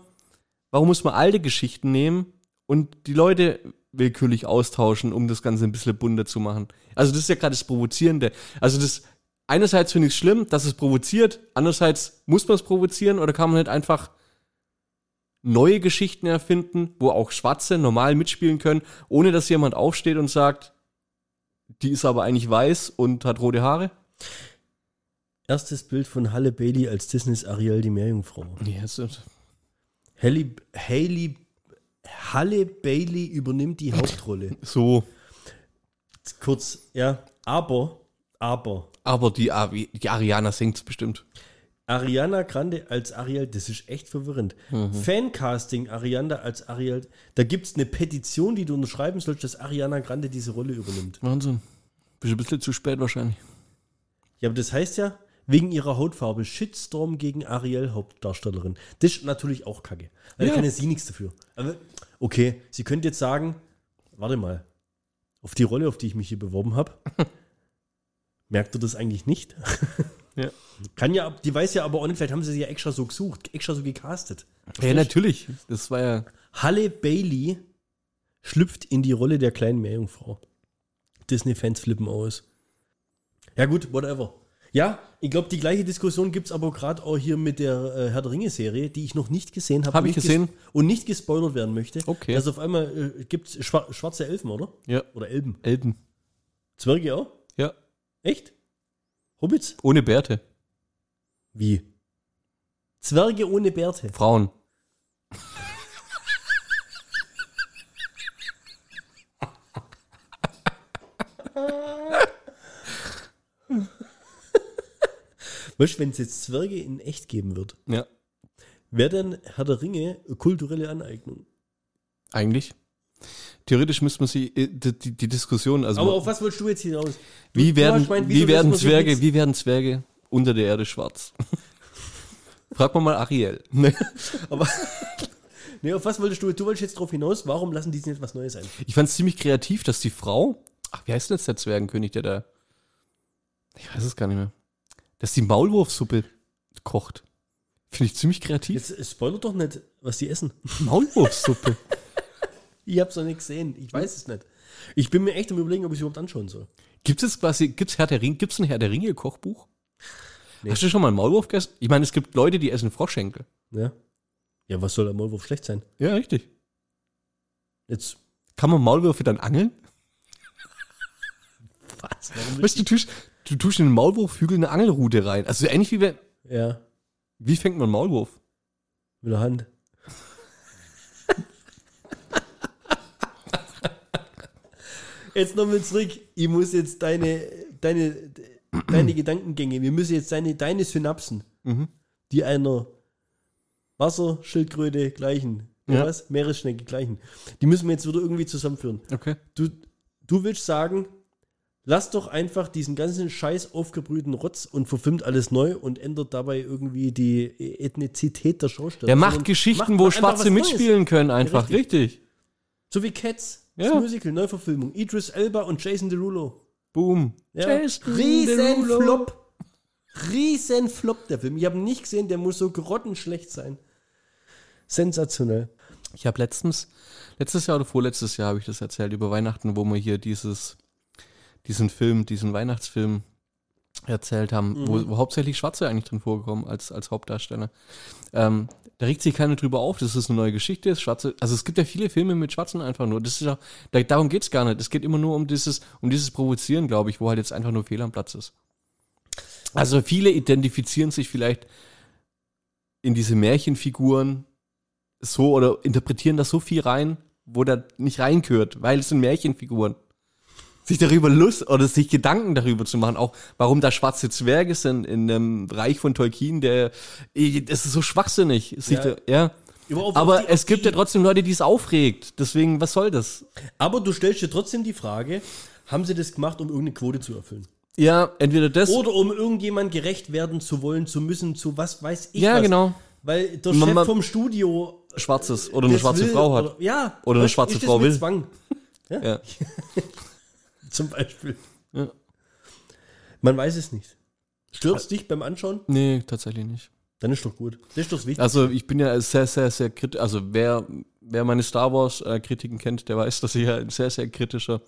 warum muss man alte Geschichten nehmen und die Leute willkürlich austauschen, um das Ganze ein bisschen bunter zu machen? Also das ist ja gerade das Provozierende. Also das, einerseits finde ich es schlimm, dass es provoziert, andererseits muss man es provozieren oder kann man nicht einfach neue Geschichten erfinden, wo auch Schwarze normal mitspielen können, ohne dass jemand aufsteht und sagt, die ist aber eigentlich weiß und hat rote Haare. Erstes Bild von Halle Bailey als Disneys Ariel, die Meerjungfrau. Ja, so- Halle, Haley, Halle Bailey übernimmt die Hauptrolle. so. Kurz, ja. Aber, aber, Aber die, Ari- die Ariana singt bestimmt. Ariana Grande als Ariel, das ist echt verwirrend. Mhm. Fancasting Ariana als Ariel, da gibt es eine Petition, die du unterschreiben sollst, dass Ariana Grande diese Rolle übernimmt. Wahnsinn. Bist ein bisschen zu spät wahrscheinlich. Ja, aber das heißt ja, wegen ihrer Hautfarbe, Shitstorm gegen Ariel, Hauptdarstellerin. Das ist natürlich auch kacke. Weil Ja. da kann ja sie nichts dafür. Aber, okay, sie könnte jetzt sagen, warte mal, auf die Rolle, auf die ich mich hier beworben habe, merkt ihr das eigentlich nicht? Ja. Kann ja, die weiß ja aber auch nicht, vielleicht haben sie sie ja extra so gesucht, extra so gecastet. Ja, natürlich. Das war ja. Halle Bailey schlüpft in die Rolle der kleinen Meerjungfrau. Disney-Fans flippen aus. Ja, gut, whatever. Ja, ich glaube, die gleiche Diskussion gibt es aber gerade auch hier mit der äh, Herr der Ringe-Serie, die ich noch nicht gesehen habe. Hab und ich nicht gesehen. ges- Und nicht gespoilert werden möchte. Okay. Dass auf einmal äh, gibt es schwar schwarze Elfen, oder? Ja. Oder Elben. Elben. Zwerge auch? Ja. Echt? Hobbits? Ohne Bärte. Wie? Zwerge ohne Bärte. Frauen. Weißt du, wenn es jetzt Zwerge in echt geben wird, Ja. wäre dann Herr der Ringe kulturelle Aneignung. Eigentlich. Theoretisch müsste man sie, äh, die, die, die Diskussion, also Aber auf was wolltest du jetzt hinaus? Du- wie werden, gemeint, wie werden Zwerge, wie werden Zwerge unter der Erde schwarz? Frag mal mal Ariel. Ne? Aber nee, auf was wolltest du? Du wolltest jetzt drauf hinaus, warum lassen die sich nicht was Neues ein? Ich fand es ziemlich kreativ, dass die Frau, ach, wie heißt denn jetzt der Zwergenkönig, der da, ich weiß es gar nicht mehr, dass die Maulwurfsuppe kocht. Finde ich ziemlich kreativ. Jetzt spoilert doch nicht, was die essen. Maulwurfsuppe. Ich hab's noch nicht gesehen. Ich weiß es nicht. Ich bin mir echt am überlegen, ob ich es überhaupt anschauen soll. Gibt es quasi, gibt's Herr der Ring, gibt's ein Herr der Ringe Kochbuch? Nee. Hast du schon mal einen Maulwurf gegessen? Ich meine, es gibt Leute, die essen Froschschenkel. Ja. Ja, was soll der Maulwurf schlecht sein? Ja, richtig. Jetzt. Kann man Maulwürfe dann angeln? Was? Warum Weißt du, du tust, du tust in den Maulwurfhügel eine Angelrute rein. Also ähnlich wie wenn, Ja, wie fängt man einen Maulwurf? mit der Hand. Jetzt nochmal zurück. Ich muss jetzt deine, deine, deine Gedankengänge, wir müssen jetzt deine, deine Synapsen, Mhm. die einer Wasserschildkröte gleichen, ja. Ja. was? Meeresschnecke gleichen, die müssen wir jetzt wieder irgendwie zusammenführen. Okay. Du, du willst sagen, lass doch einfach diesen ganzen scheiß aufgebrühten Rotz und verfilmt alles neu und ändert dabei irgendwie die Ethnizität der Schauspieler. Der macht Geschichten, macht wo Schwarze was Neues. mitspielen können, einfach. Ja, richtig. So wie Cats, Ja. das Musical, Neuverfilmung. Idris Elba und Jason Derulo. Boom. Ja. Jason Riesen Derulo. Flop. Riesen Flop, der Film. Ich habe ihn nicht gesehen, der muss so grottenschlecht sein. Sensationell. Ich habe letztens, letztes Jahr oder vorletztes Jahr habe ich das erzählt, über Weihnachten, wo wir hier dieses, diesen Film, diesen Weihnachtsfilm erzählt haben, Mhm. wo, wo hauptsächlich Schwarze eigentlich drin vorkommen als, als Hauptdarsteller. Ähm, da regt sich keiner drüber auf, dass es eine neue Geschichte ist. Schwarze, also es gibt ja viele Filme mit Schwarzen einfach nur. Das ist ja, da, darum geht's gar nicht. Es geht immer nur um dieses, um dieses Provozieren, glaube ich, wo halt jetzt einfach nur Fehl am Platz ist. Also viele identifizieren sich vielleicht in diese Märchenfiguren so oder interpretieren da so viel rein, wo da nicht reingehört, weil es sind Märchenfiguren. Sich darüber Lust oder sich Gedanken darüber zu machen, auch warum da schwarze Zwerge sind in dem Reich von Tolkien, der, das ist so schwachsinnig. Ja. da, ja. Überhaupt Aber die- es gibt ja trotzdem Leute, die es aufregt. Deswegen, was soll das? Aber du stellst dir trotzdem die Frage, haben sie das gemacht, um irgendeine Quote zu erfüllen? Ja, entweder das. Oder um irgendjemand gerecht werden zu wollen, zu müssen, zu was weiß ich Ja, was. genau. Weil der Man- Chef vom Studio Schwarzes oder eine schwarze will, Frau hat. Oder, ja. Oder eine schwarze Frau will. Zwang, ja. zum Beispiel. Ja. Man weiß es nicht. Stört es dich beim Anschauen? Nee, tatsächlich nicht. Dann ist doch gut. Das ist doch das Wichtigste. Also ich bin ja sehr, sehr, sehr kritisch. Also wer, wer meine Star Wars äh, Kritiken kennt, der weiß, dass ich ja ein sehr, sehr kritischer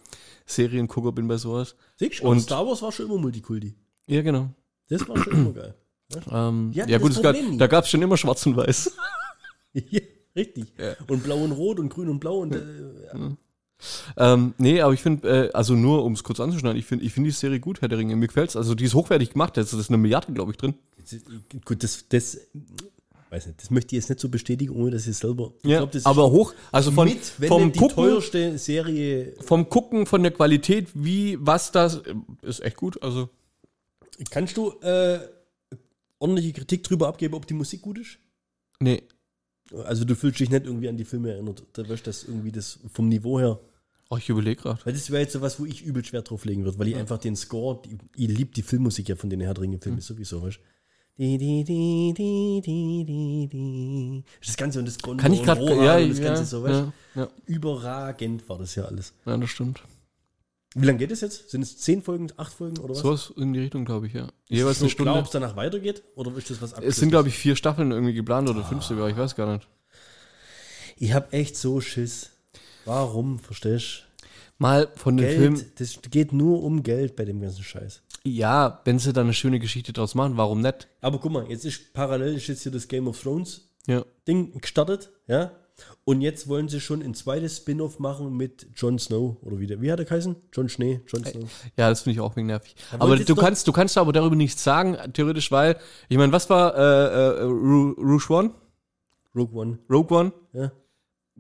Seriengucker bin bei sowas. Siehst du, und- Star Wars war schon immer Multikulti. Ja, genau. Das war schon immer geil. Ähm, Ja, gut, es gab, da gab es schon immer Schwarz und Weiß. Ja, richtig. Ja. Und blau und rot und grün und blau und äh, ja. Ähm, nee, aber ich finde, äh, also nur um es kurz anzuschneiden, ich finde ich find die Serie gut, Herr der Ringe. Mir gefällt's. Also die ist hochwertig gemacht. Das ist eine Milliarde, glaube ich, drin. Gut, das, das, weiß nicht, das möchte ich jetzt nicht so bestätigen, ohne dass ich selber. Ich Ja, glaub, das aber hoch, also von, mit, wenn vom die Gucken, teuerste Serie. vom Gucken, von der Qualität, wie, was das, ist echt gut. Also Kannst du äh, ordentliche Kritik drüber abgeben, ob die Musik gut ist? nee, Also du fühlst dich nicht irgendwie an die Filme erinnert. Da weißt das irgendwie das vom Niveau her. Oh, ich überlege gerade. Weil das wäre jetzt so was, wo ich übel schwer drauf legen würde, weil ich einfach den Score, ich liebe die Filmmusik ja von den Herr der Ringe-Filmen Hm. sowieso, weißt die. Das Ganze und das Gondor Kann ich und gerade, ja, und das ja, Ganze so, weißt ja, ja, Überragend war das ja alles. ja, das stimmt. Wie lange geht es jetzt? Sind es zehn Folgen, acht Folgen oder was? Sowas in die Richtung, glaube ich, ja. Jeweils eine Stunde. Ob es danach weitergeht oder ist das was es sind, glaube ich, vier Staffeln irgendwie geplant oder fünf sogar, ich weiß gar nicht. Ich habe echt so Schiss. Warum, verstehst Mal von du? Filmen, Geld, das geht nur um Geld bei dem ganzen Scheiß. ja, wenn sie dann eine schöne Geschichte draus machen, warum nicht? Aber guck mal, jetzt ist parallel ist jetzt hier das Game of Thrones Ja. Ding gestartet, ja. Und jetzt wollen sie schon ein zweites Spin-off machen mit Jon Snow oder wie der, wie hat er geheißen? Jon Schnee, Jon Snow. Ja, das finde ich auch wegen nervig. Aber sie du kannst, du kannst aber darüber nichts sagen, theoretisch, weil, ich meine, was war äh, äh, Rouge One? Rogue One, Rogue One? ja.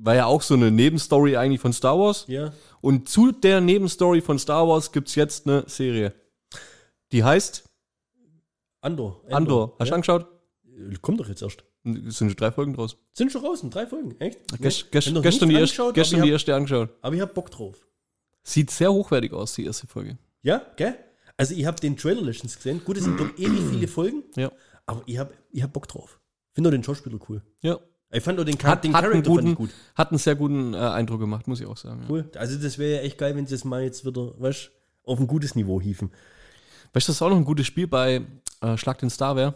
War ja auch so eine Nebenstory eigentlich von Star Wars. Ja. Und zu der Nebenstory von Star Wars gibt's jetzt eine Serie. Die heißt Andor. Andor. Hast du ja. angeschaut? Kommt doch jetzt erst. Es sind schon drei Folgen draus. Sind schon raus, drei Folgen, echt? Gest, Nee, gest, gestern die, erste, angeschaut, gestern aber die ich hab, erste angeschaut. aber ich hab Bock drauf. Sieht sehr hochwertig aus, die erste Folge. Ja, gell? Also ich habe den Trailer letztens gesehen. Gut, es sind doch ewig viele Folgen, Ja. aber ich hab, ich hab Bock drauf. Finde den Schauspieler cool. Ja. Ich fand auch den, Char Hat, den Charakter fand guten, ich gut. hat einen sehr guten äh, Eindruck gemacht, muss ich auch sagen. Ja. Cool. Also das wäre ja echt geil, wenn sie das mal jetzt wieder, weißt auf ein gutes Niveau hieven. Weißt du, das ist auch noch ein gutes Spiel bei äh, Schlag den Star wäre?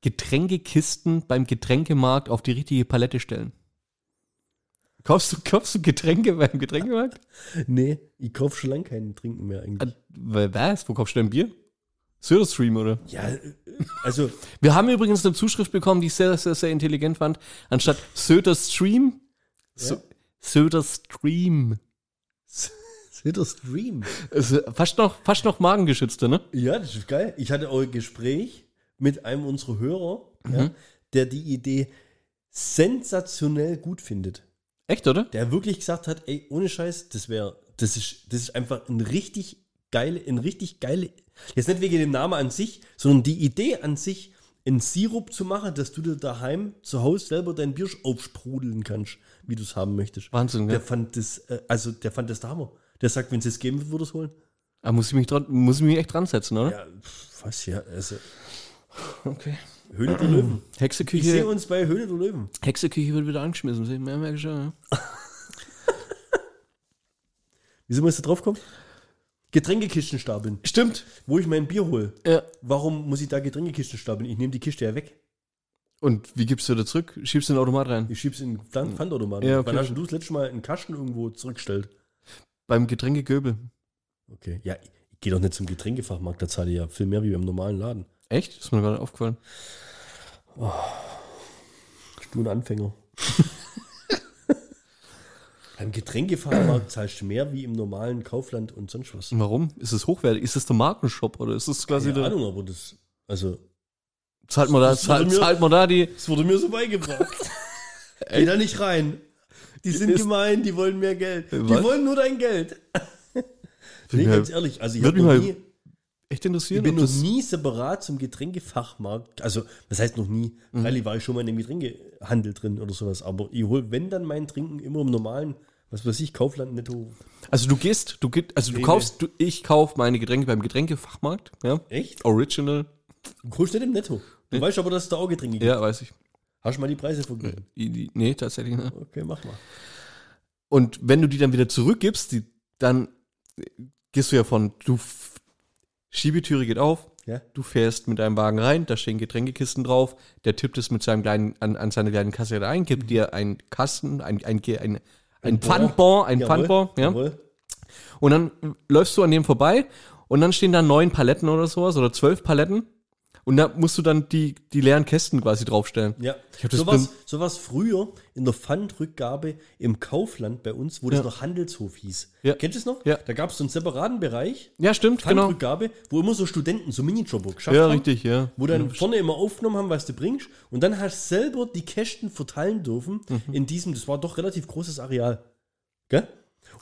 Getränkekisten beim Getränkemarkt auf die richtige Palette stellen. Kaufst du, kaufst du Getränke beim Getränkemarkt? Nee, ich kaufe schon lange keinen Trinken mehr eigentlich. Äh, Was? Wo kaufst du dein Bier? Stream oder? Ja, also Wir haben übrigens eine Zuschrift bekommen, die ich sehr, sehr, sehr intelligent fand. Anstatt Söder Stream, Ja. Söder Stream. Ist fast noch, fast noch magengeschützter, ne? Ja, das ist geil. Ich hatte auch ein Gespräch mit einem unserer Hörer, Mhm. ja, der die Idee sensationell gut findet. Echt, oder? Der wirklich gesagt hat, ey, ohne Scheiß, das wäre, das ist, das ist einfach ein richtig geile, ein richtig geile, jetzt nicht wegen dem Namen an sich, sondern die Idee an sich, einen Sirup zu machen, dass du dir daheim zu Hause selber dein Bier aufsprudeln kannst, wie du es haben möchtest. Wahnsinn, Der gell? fand das, äh, also der fand das der Hammer. Der sagt, wenn es es geben würde, würde es holen. Da muss ich mich, dran, muss ich mich echt dran setzen, oder? Ja, was ja, also Okay. Höhle der Löwen. Ich sehe Hexeküche, uns bei Höhle der Löwen. Hexeküche wird wieder angeschmissen. Sehen wir merke ich schon, ja. Wieso musst du drauf kommen? Getränkekisten stapeln. Stimmt. Wo ich mein Bier hole. Ja. Warum muss ich da Getränkekisten stapeln? Ich nehme die Kiste ja weg. Und wie gibst du da zurück? Schiebst du in den Automat rein? Ich schieb's in den Pfand- Pfandautomaten. Ja, okay. Wann hast du das letzte Mal einen Kasten irgendwo zurückgestellt? Beim Getränkegöbel. Okay. Ja, ich, gehe doch nicht zum Getränkefachmarkt, da zahle ich ja viel mehr wie beim normalen Laden. Echt? Ist mir gerade aufgefallen. Bist du ein Anfänger? beim Getränkefachmarkt zahlst du mehr wie im normalen Kaufland und sonst was. Warum? Ist es hochwertig? Ist es der Markenshop oder ist es quasi Keine der. Ahnung, aber das, also, Zahlt man da, zahlt, mir- zahlt man da die. das wurde mir so beigebracht. Geh da nicht rein. Die sind Ist- gemein, die wollen mehr Geld. Die Was? wollen nur dein Geld. Nee, ganz ehrlich, also ich, würd hab mich nie, Echt ich interessieren? bin ob noch nie separat zum Getränkefachmarkt, also das heißt noch nie, Mhm. freilich war ich schon mal in einem Getränkehandel drin oder sowas, aber ich hole, wenn dann mein Trinken immer im normalen, was weiß ich, Kaufland netto. Also du gehst, du gehst, also du Nee, kaufst, du, ich kauf meine Getränke beim Getränkefachmarkt, ja. Echt? Original, Du holst nicht im Netto. Du weißt aber, dass es da auch Getränke gibt. ja, weiß ich. Hast du mal die Preise verglichen? Die- die- Nee, tatsächlich nicht. Okay, mach mal. Und wenn du die dann wieder zurückgibst, die, dann gehst du ja von, du, Schiebetüre geht auf, Ja? du fährst mit deinem Wagen rein, da stehen Getränkekisten drauf, der tippt es mit seinem kleinen, an, an seine kleinen Kasse ein, gibt dir einen Kasten, ein, ein, ein, ein, ein Bon. Pfandbon, ein Pfandbon, ja. jawohl. Und dann läufst du an dem vorbei und dann stehen da neun Paletten oder sowas oder zwölf Paletten. Und da musst du dann die, die leeren Kästen quasi draufstellen. Ja, Ich hab das so was, so was früher in der Pfandrückgabe im Kaufland bei uns, wo das Ja. noch Handelshof hieß. Ja. Kennst du es noch? Ja. Da gab es so einen separaten Bereich, Ja, stimmt, genau. Pfandrückgabe, wo immer so Studenten, so Minijobber geschafft Ja, haben. richtig, ja. Wo dann vorne immer aufgenommen haben, was du bringst. Und dann hast du selber die Kästen verteilen dürfen Mhm. in diesem, das war doch relativ großes Areal. Gell?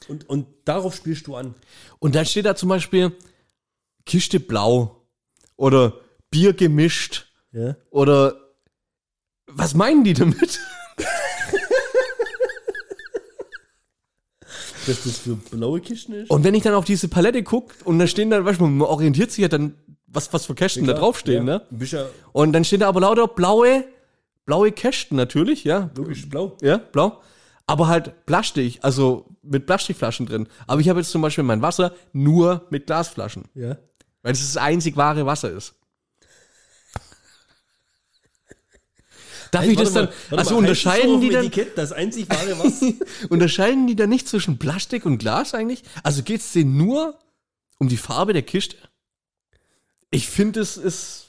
Und, und darauf spielst du an. Und dann steht da zum Beispiel Kiste blau oder Bier gemischt Ja. oder was meinen die damit? Dass das für blaue Kisten ist. Und wenn ich dann auf diese Palette gucke und da stehen dann, weißt du, man orientiert sich ja dann, was, was für Kästen da Klar, draufstehen, ja. ne? Ja Und dann stehen da aber lauter blaue, blaue Kästen natürlich, ja. logisch blau. Ja, blau. Aber halt Plastik, also mit Plastikflaschen drin. Aber ich habe jetzt zum Beispiel mein Wasser nur mit Glasflaschen. Ja. Weil es das einzig wahre Wasser ist. Darf Hey, ich das dann, mal, also mal, unterscheiden die dann, das einzig wahre Wasser? unterscheiden die dann nicht zwischen Plastik und Glas eigentlich? Also geht es denen nur um die Farbe der Kiste? Ich finde, es ist,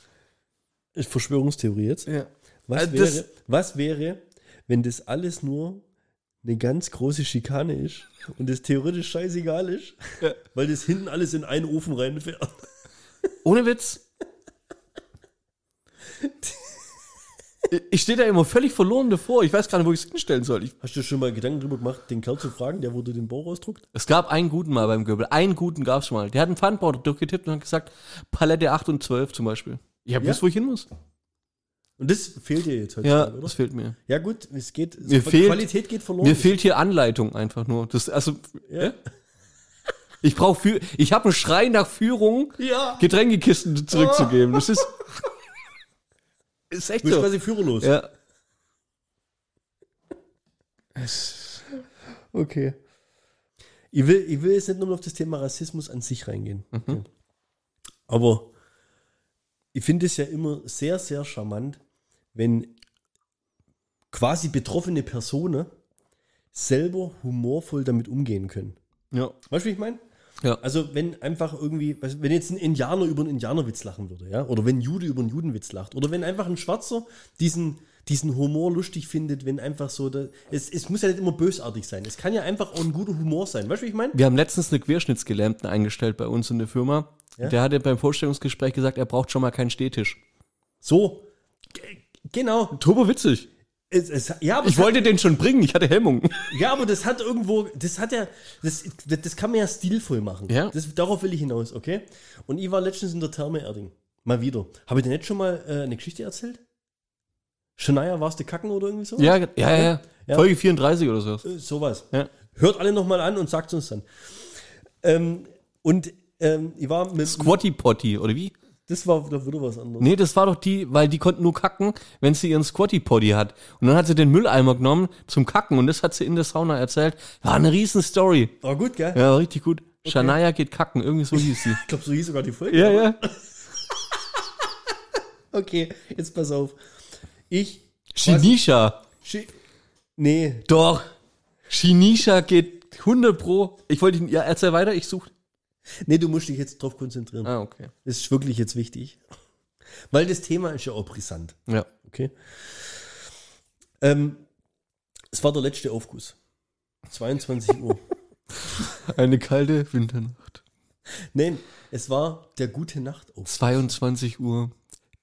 Verschwörungstheorie jetzt. ja. Was, Also wäre, was wäre, wenn das alles nur eine ganz große Schikane ist und das theoretisch scheißegal ist, Ja. weil das hinten alles in einen Ofen reinfährt? Ohne Witz. Ich stehe da immer völlig verloren davor. Ich weiß gar nicht, wo ich es hinstellen soll. Ich, Hast du schon mal Gedanken drüber gemacht, den Kerl zu fragen, der wurde den Bauch ausdruckt? es gab einen guten mal beim Göbel. Einen guten gab es mal. Der hat einen Pfandbord durchgetippt und hat gesagt, Palette 8 und 12 zum Beispiel. Ich habe Ja? gewusst, wo ich hin muss. Und das fehlt dir jetzt heute, Ja, oder? das fehlt mir. Ja gut, es geht, Mir fehlt- Qualität geht verloren. Mir fehlt hier Anleitung einfach nur. Das, also, ja. ich brauche für, ich habe einen Schrei nach Führung, ja. Getränkekisten zurückzugeben. Das ist, ist echt Du bist so. quasi führerlos. Ja. Okay. Ich will, ich will jetzt nicht nur auf das Thema Rassismus an sich reingehen. Okay. Aber ich finde es ja immer sehr, sehr charmant, wenn quasi betroffene Personen selber humorvoll damit umgehen können. Ja. Weißt du, wie ich meine? Ja. Also, wenn einfach irgendwie, wenn jetzt ein Indianer über einen Indianerwitz lachen würde, ja, oder wenn ein Jude über einen Judenwitz lacht, oder wenn einfach ein Schwarzer diesen, diesen Humor lustig findet, wenn einfach so, da, es, es muss ja nicht immer bösartig sein. Es kann ja einfach auch ein guter Humor sein. Weißt du, wie ich meine? Wir haben letztens eine Querschnittsgelähmten eingestellt bei uns in der Firma. Ja? Der hatte beim Vorstellungsgespräch gesagt, er braucht schon mal keinen Stehtisch. So. G genau. Turbo witzig. Es, es, ja, Ich es hat, wollte den schon bringen, ich hatte Hemmung. ja, aber das hat irgendwo, das hat ja, das, das, kann man ja stilvoll machen. Ja. Das, darauf will ich hinaus, okay? Und ich war letztens in der Therme Erding. Mal wieder. Habe ich dir nicht schon mal äh, eine Geschichte erzählt? Shania, warst du kacken oder irgendwie so? Ja, ja, ja. ja. Ja. Folge 34 oder so. Äh, sowas. Ja. Hört alle nochmal an und sagt uns dann. Ähm, und ähm, ich war mit. Squatty Potty, oder wie? Das war doch wieder was anderes. Nee, das war doch die, weil die konnten nur kacken, wenn sie ihren Squatty Potty hat. Und dann hat sie den Mülleimer genommen zum Kacken und das hat sie in der Sauna erzählt. War eine riesen Story. War gut, gell? Ja, war richtig gut. Shania geht kacken, irgendwie so hieß sie. Ich glaube, so hieß sogar die Folge. ja, ja. Okay, jetzt pass auf. Ich. Shinisha. Schi nee, Doch. Shinisha geht 100 pro. Ich wollte ihn, ja, erzähl weiter, ich suche. Nee, du musst dich jetzt drauf konzentrieren. Ah, okay. Das ist wirklich jetzt wichtig. Weil das Thema ist ja auch brisant. Ja. Okay. Ähm, es war der letzte Aufguss. 22 Uhr. Eine kalte Winternacht. Nein, es war der gute Nacht Aufguss. 22 Uhr,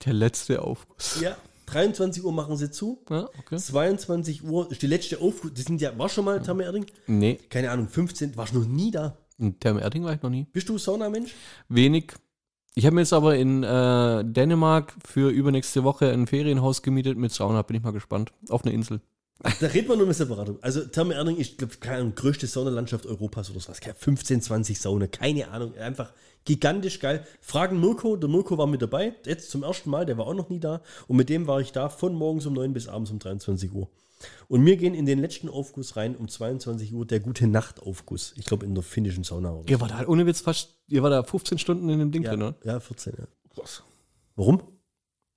der letzte Aufguss. Ja, 23 Uhr machen sie zu. Ja, okay. 22 Uhr ist die letzte Aufguss. Das sind ja, war schon mal Therme Erding? Nee, Keine Ahnung, 15, warst du noch nie da? In Therme-Erding war ich noch nie. Bist du Saunamensch? Wenig. Ich habe mir jetzt aber in äh, Dänemark für übernächste Woche ein Ferienhaus gemietet mit Sauna. Bin ich mal gespannt. Auf einer Insel. Da reden wir nur mit separat. Also Therme Erding ist, glaube keine Ahnung, größte Saunalandschaft Europas oder sowas. 15, 20 Sauna, keine Ahnung. Einfach gigantisch geil. Fragen Mirko, der Mirko war mit dabei, jetzt zum ersten Mal, der war auch noch nie da. Und mit dem war ich da von morgens um 9 bis abends um 23 Uhr. Und wir gehen in den letzten Aufguss rein um 22 Uhr, der gute Nachtaufguss. Ich glaube in der finnischen Sauna. Oder Ihr war da ohne Witz fast, ihr war da 15 Stunden in dem Ding ja, drin, oder? ja, 14, ja. Warum?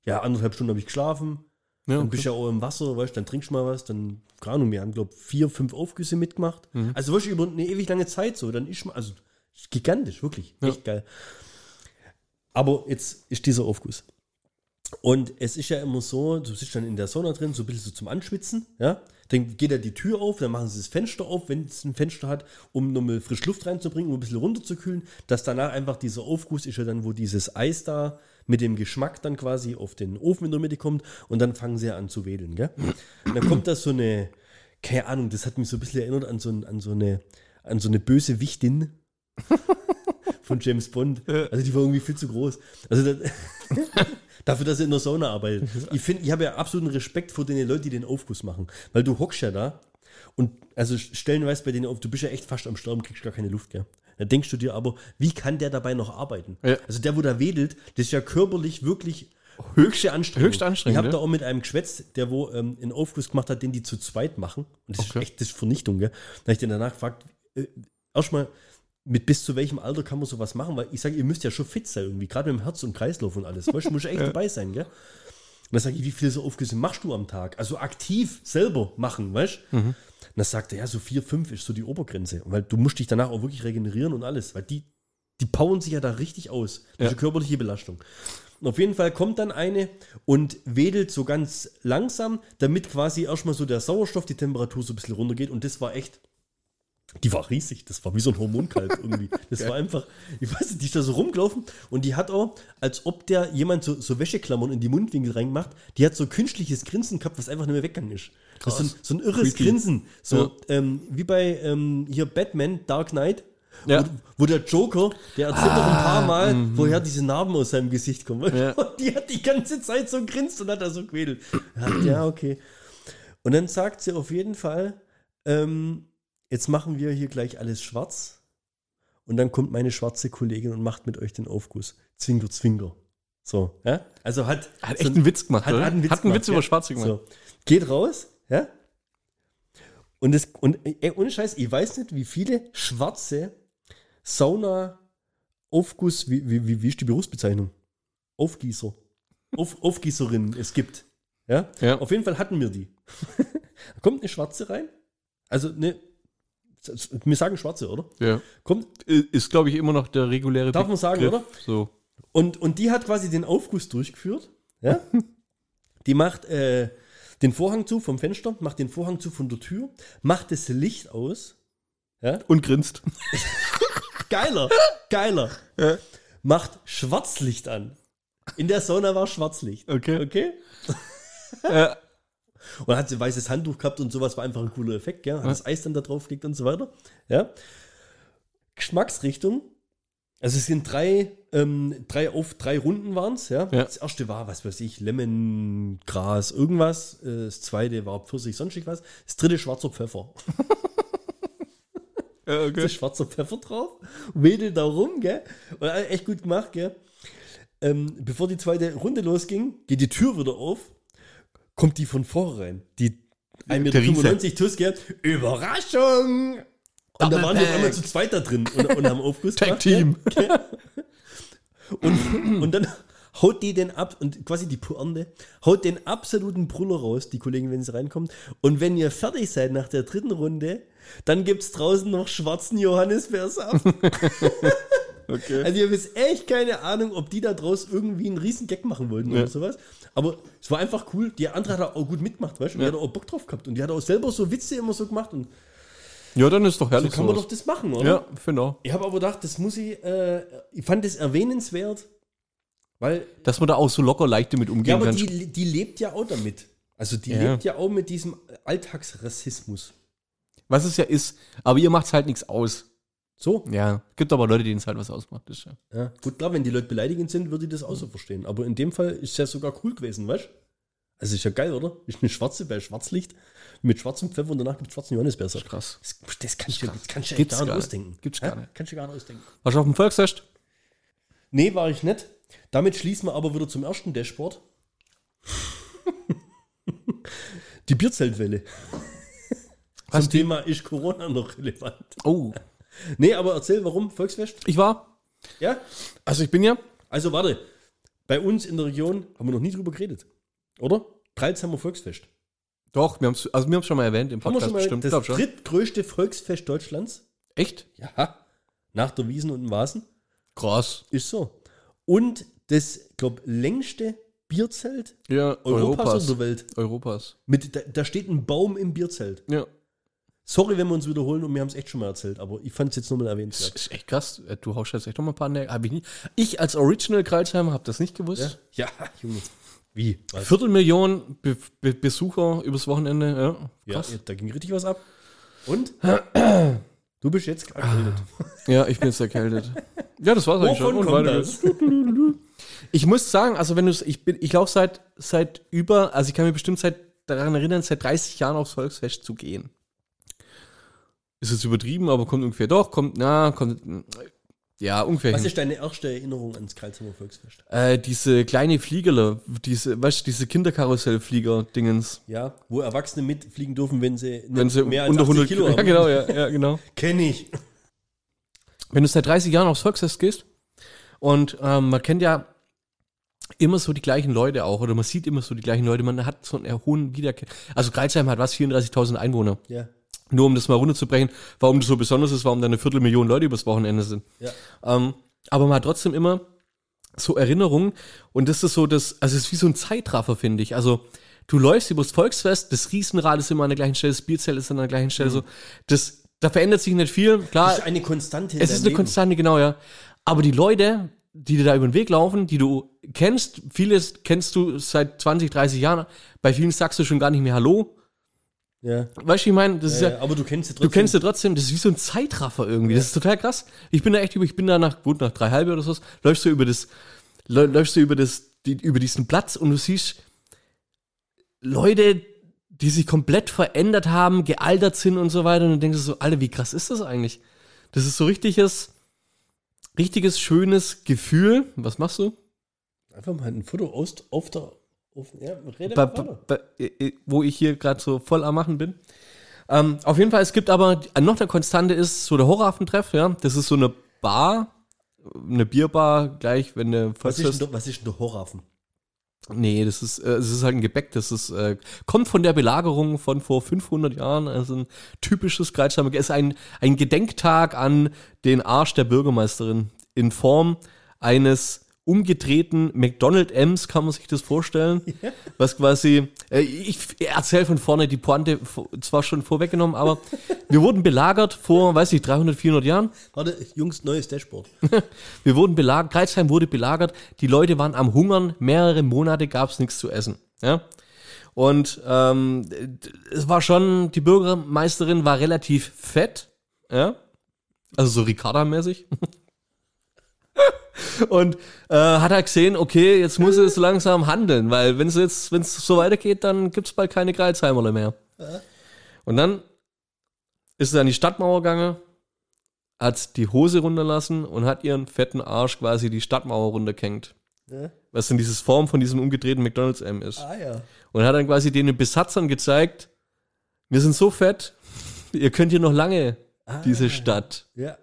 Ja, anderthalb Stunden habe ich geschlafen. Ja, Dann okay. bist du ja auch im Wasser, weißt, dann trinkst du mal was, dann, keine Ahnung, wir haben, glaube vier, fünf Aufgüsse mitgemacht. Mhm. Also weißt du, über eine ewig lange Zeit so, dann ist man, also gigantisch, wirklich, Ja. echt geil. Aber jetzt ist dieser Aufguss. Und es ist ja immer so, du sitzt dann in der Sauna drin, so ein bisschen so zum Anschwitzen, ja. Dann geht ja die Tür auf, dann machen sie das Fenster auf, wenn es ein Fenster hat, um nochmal frisch Luft reinzubringen, um ein bisschen runterzukühlen, dass danach einfach dieser Aufguss ist ja dann, wo dieses Eis da mit dem Geschmack dann quasi auf den Ofen in der Mitte kommt und dann fangen sie ja an zu wedeln, gell? Und dann kommt da so eine, keine Ahnung, das hat mich so ein bisschen erinnert an so, an so eine, an so eine böse Wichtin von James Bond. Also die war irgendwie viel zu groß. Also da, dafür, dass er in der Sauna arbeitet. Ich finde, ich habe ja absoluten Respekt vor den Leuten, die den Aufguss machen. Weil du hockst ja da und also stellenweise bei denen auf, du bist ja echt fast am Sterben, kriegst gar keine Luft, gell? Da denkst du dir aber, wie kann der dabei noch arbeiten? Ja. Also der, wo da wedelt, das ist ja körperlich wirklich höchste Anstrengung. höchst anstrengend, Ich habe da auch mit einem geschwätzt, der wo ähm, einen Aufguss gemacht hat, den die zu zweit machen. Und das Okay. ist echt das ist Vernichtung, gell? Da habe ich den danach gefragt, äh, erstmal, mit bis zu welchem Alter kann man sowas machen? Weil ich sage, ihr müsst ja schon fit sein irgendwie, gerade mit dem Herz und Kreislauf und alles. Weißt, du, muss ja echt dabei sein, gell? Und dann sage ich, wie viele so Aufgüsse machst du am Tag? Also aktiv selber machen, weißt du? Und dann sagt er, ja, so vier, fünf ist so die Obergrenze. Weil du musst dich danach auch wirklich regenerieren und alles. Weil die, die powern sich ja da richtig aus. Das ist Ja. eine körperliche Belastung. Und auf jeden Fall kommt dann eine und wedelt so ganz langsam, damit quasi erstmal so der Sauerstoff, die Temperatur so ein bisschen runtergeht. Und das war echt, die war riesig. Das war wie so ein Hormonkalb irgendwie. Das war einfach, ich weiß nicht, die ist da so rumgelaufen und die hat auch, als ob der jemand so, so Wäscheklammern in die Mundwinkel reingemacht, die hat so künstliches Grinsen gehabt, was einfach nicht mehr weggegangen ist. Das ist so ein, so ein irres Creepy. Grinsen. So Ja. ähm, wie bei ähm, hier Batman, Dark Knight. Ja. Wo, wo der Joker, der erzählt doch ein paar Mal, woher diese Narben aus seinem Gesicht kommen. Ja. Und die hat die ganze Zeit so grinst und hat da so gewedelt. Ja, ja, okay. Und dann sagt sie auf jeden Fall, ähm, jetzt machen wir hier gleich alles schwarz. Und dann kommt meine schwarze Kollegin und macht mit euch den Aufguss. Zwinker, zwinker. So, ja? Also hat, Hat so echt einen Witz gemacht, hat, oder? hat einen Witz, hat einen gemacht, Witz über Schwarze gemacht. So. Geht raus, ja? Und, das, und ey, ohne Scheiß, ich weiß nicht, wie viele schwarze Sauna-Aufguss, wie, wie, wie, wie ist die Berufsbezeichnung? Aufgießer. Auf, Aufgießerinnen es gibt. Ja? Ja. Auf jeden Fall hatten wir die. da kommt eine schwarze rein. Also eine, wir sagen schwarze, oder? Ja. Kommt, Ist, glaube ich, immer noch der reguläre Darf man sagen, Begriff. oder? So. Und, und die hat quasi den Aufguss durchgeführt. Ja? Die macht äh, den Vorhang zu vom Fenster, macht den Vorhang zu von der Tür, macht das Licht aus. Ja? Und grinst. Geiler, geiler. Macht Schwarzlicht an. In der Sauna war Schwarzlicht. Okay. Okay? Ja. Und hat sie ein weißes Handtuch gehabt und sowas war einfach ein cooler Effekt, gell? Hat das Eis dann da drauf gelegt und so weiter. Ja. Geschmacksrichtung. Also es sind drei, ähm, drei auf drei Runden waren es, ja? Ja. Das erste war, was weiß ich, Lemongras, irgendwas. Äh, Das zweite war Pfirsich, sonstig was. Das dritte schwarzer Pfeffer. Ja, Da ist schwarzer Pfeffer drauf, wedelt da rum, gell? Und äh, echt gut gemacht, gell? Ähm, bevor die zweite Runde losging, geht die Tür wieder auf, kommt die von vorne rein. Die 1,95 Meter Tuss, gell? Überraschung! Und da waren auf einmal zu zweit da drin und, und haben Aufguss Tag Team. Und, und dann haut die den ab und quasi die Pointe, haut den absoluten Brunner raus, die Kollegen, wenn sie reinkommt. Und wenn ihr fertig seid nach der dritten Runde, dann gibt's draußen noch schwarzen Johannisbeersaft. Okay. Also ihr habt jetzt echt keine Ahnung, ob die da draus irgendwie einen riesen Gag machen wollten Ja. oder sowas. Aber es war einfach cool. Die andere hat auch gut mitgemacht, weißt du? Und Ja. Die hat auch Bock drauf gehabt. Und die hat auch selber so Witze immer so gemacht. Und Ja, dann ist doch so herrlich. kann man sowas. doch das machen, oder? Ja, auch. Ich habe aber gedacht, das muss ich, äh, ich fand das erwähnenswert, weil, Dass man da auch so locker leicht damit umgehen ja, aber kann. die, die lebt ja auch damit. Also die Ja. lebt ja auch mit diesem Alltagsrassismus. Was es ja ist. Aber ihr macht halt nichts aus. So? Ja, gibt aber Leute, denen es halt was ausmacht. Das ist ja. Ja. Gut, klar, wenn die Leute beleidigend sind, würde ich das auch so verstehen. Aber in dem Fall ist es ja sogar cool gewesen, weißt du? Also ist ja geil, oder? Ist eine schwarze bei Schwarzlicht mit schwarzem Pfeffer und danach es schwarzen Johannisbeersaft. Krass. Das, das kannst du, das Gibt's echt gar nicht ausdenken. Gibt's Ja? gar nicht. Kannst du gar nicht ausdenken. Warst du auf dem Volksfest? Nee, war ich nicht. Damit schließen wir aber wieder zum ersten Dashboard. Die Bierzeltwelle. Was Zum Thema ist Corona noch relevant. Oh. Nee, aber erzähl, warum Volksfest? Ich war. Ja? Also ich bin ja. Also warte, bei uns in der Region haben wir noch nie drüber geredet. Oder? Preilsheimer Volksfest. Doch, wir haben es also wir schon mal erwähnt im Haben wir Podcast. schon mal bestimmt. das drittgrößte Volksfest Deutschlands? Echt? Ja. Nach der Wiesen und dem Vasen? Krass. Ist so. Und das, glaube längste Bierzelt Ja, Europas, Europas. oder der Welt. Europas. Mit, da, da steht ein Baum im Bierzelt. Ja. Sorry, wenn wir uns wiederholen und wir haben es echt schon mal erzählt, aber ich fand es jetzt nochmal erwähnt. Das ist echt krass. Äh, Du haust jetzt echt noch mal ein paar Nägel. Hab ich, nicht. ich als Original Kreuzheimer habe das nicht gewusst. Ja, Junge. Wie? Was? Viertelmillion Be Be Besucher übers Wochenende. Ja, Ja, krass. da ging richtig was ab. Und? Du bist jetzt erkältet. Ja, ich bin jetzt erkältet. ja, das war's eigentlich schon. Und das? Ich muss sagen, also wenn du ich bin, ich laufe seit seit über, also ich kann mich bestimmt seit daran erinnern, seit 30 Jahren aufs Volksfest zu gehen. Ist jetzt übertrieben, aber kommt ungefähr doch, kommt, na, kommt, ja, ungefähr Was hin. ist deine erste Erinnerung ans Karlsheimer Volksfest? Äh, diese kleine Fliegerle, diese, weißt du, diese Kinderkarussell-Flieger-Dingens. Ja, wo Erwachsene mitfliegen dürfen, wenn sie, Wenn sie mehr als unter 80 100 Kilo Kilo, haben. ja, genau, ja, ja, genau. Kenn ich. wenn du seit 30 Jahren aufs Volksfest gehst und ähm, man kennt ja immer so die gleichen Leute auch oder man sieht immer so die gleichen Leute, man hat so einen hohen Wiederkehr. Also Kreuzheim hat was, 34.000 Einwohner. Ja. Nur um das mal runterzubrechen, warum das so besonders ist, warum da eine Viertelmillion Leute übers Wochenende sind. Ja. Ähm, aber man hat trotzdem immer so Erinnerungen und das ist so das, also es ist wie so ein Zeitraffer, finde ich. Also du läufst übers Volksfest, das Riesenrad ist immer an der gleichen Stelle, das Bierzelt ist an der gleichen Stelle, so. Das, da verändert sich nicht viel. Klar, Das ist eine Konstante. es ist eine Leben. Konstante, genau, ja. Aber die Leute, die dir da über den Weg laufen, die du kennst, vieles kennst du seit 20, 30 Jahren, bei vielen sagst du schon gar nicht mehr Hallo. Ja. Weißt du, ich meine? Das ist Ja, ja, ja, aber du kennst sie du kennst sie trotzdem, das ist wie so ein Zeitraffer irgendwie. Das ist total krass. Ich bin da echt über, ich bin da nach, gut, nach drei halbe oder so, läufst du über das, läu- läufst du über das, die, über diesen Platz und du siehst Leute, die sich komplett verändert haben, gealtert sind und so weiter und du denkst so, Alter, wie krass ist das eigentlich? Das ist so richtiges, richtiges, schönes Gefühl. Was machst du? Einfach mal ein Foto aus, auf der. Auf, ja, rede weiter. bei, äh, wo ich hier gerade so voll am Machen bin. Ähm, auf jeden Fall, es gibt aber, noch eine Konstante ist so der Horrorhafentreff, ja. Das ist so eine Bar, eine Bierbar, gleich, wenn der Was ist, denn, was ist denn der Horrhafen? Nee, das ist, äh, es ist halt ein Gebäck, das ist, äh, kommt von der Belagerung von vor 500 Jahren, also ein typisches Kreuzheimer, es ist ein, ein Gedenktag an den Arsch der Bürgermeisterin in Form eines umgedrehten McDonald M's, kann man sich das vorstellen, was quasi, äh, ich erzähle von vorne die Pointe zwar schon vorweggenommen, aber wir wurden belagert vor, weiß ich, 300, 400 Jahren. Warte, Jungs, neues Dashboard. Wir wurden belagert, Kreuzheim wurde belagert, die Leute waren am Hungern, mehrere Monate gab es nichts zu essen. Ja? Und ähm, es war schon, die Bürgermeisterin war relativ fett, ja, also so Ricarda-mäßig. Und äh, hat er gesehen, okay, jetzt muss er so langsam handeln, weil wenn es jetzt, wenn es so weitergeht, dann gibt es bald keine Kreuzheimerle mehr. Und dann ist er an die Stadtmauer gegangen, hat die Hose runterlassen und hat ihren fetten Arsch quasi die Stadtmauer runtergehängt. Ja. Was dann dieses Form von diesem umgedrehten McDonalds M ist. Ah ja. Und hat dann quasi den Besatzern gezeigt, wir sind so fett, ihr könnt hier noch lange diese Stadt Ja.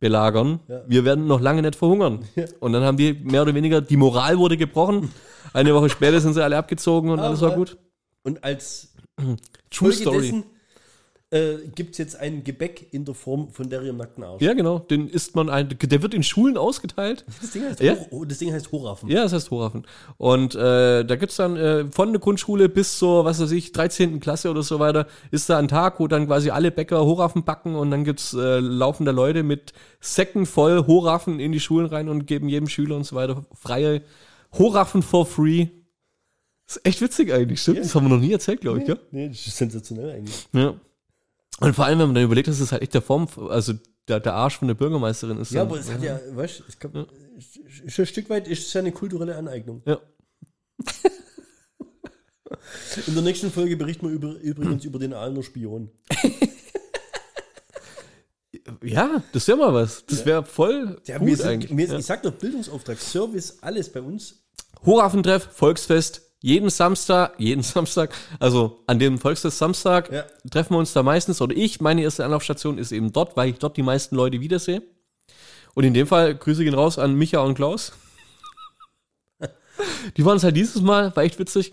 Belagern. Ja. Wir werden noch lange nicht verhungern. Und dann haben wir mehr oder weniger, die Moral wurde gebrochen. Eine Woche später sind sie alle abgezogen und alles war Aber- gut. Und als True Folge Story. dessen äh, gibt es jetzt ein Gebäck in der Form von der im nackten Arsch. Ja, genau. Den isst man ein, der wird in Schulen ausgeteilt. Das Ding heißt, Ja. Hor- das Ding heißt Horhafen. Ja, das heißt Horafen. Und äh, da gibt's dann äh, von der Grundschule bis zur, was weiß ich, 13. Klasse oder so weiter, ist da ein Tag, wo dann quasi alle Bäcker Horafen backen und dann gibt's äh, laufende Leute mit Säcken voll Horafen in die Schulen rein und geben jedem Schüler und so weiter freie Horafen for free. Das ist echt witzig eigentlich, stimmt? Das haben wir noch nie erzählt, glaube ich, gell? Nee, das ist sensationell eigentlich. Ja. Und vor allem, wenn man dann überlegt, das ist halt echt der Form, also der, der Arsch von der Bürgermeisterin ist. Ja, dann- aber es hat ja, weißt du, es ist- ist ein Stück weit ist es ja eine kulturelle Aneignung. ja. In der nächsten Folge berichten wir über, übrigens über den Aalner Spion. Ja, das wäre mal was. Das wäre voll Ja, gut sind, eigentlich. wir, ja. Ich sag doch Bildungsauftrag, Service, alles bei uns. Hochaffentreff, Volksfest, jeden Samstag, jeden Samstag, also an dem Volksfest Samstag Ja. treffen wir uns da meistens, oder ich, meine erste Anlaufstation ist eben dort, weil ich dort die meisten Leute wiedersehe. Und in dem Fall Grüße gehen raus an Micha und Klaus. Die waren es halt dieses Mal, war echt witzig.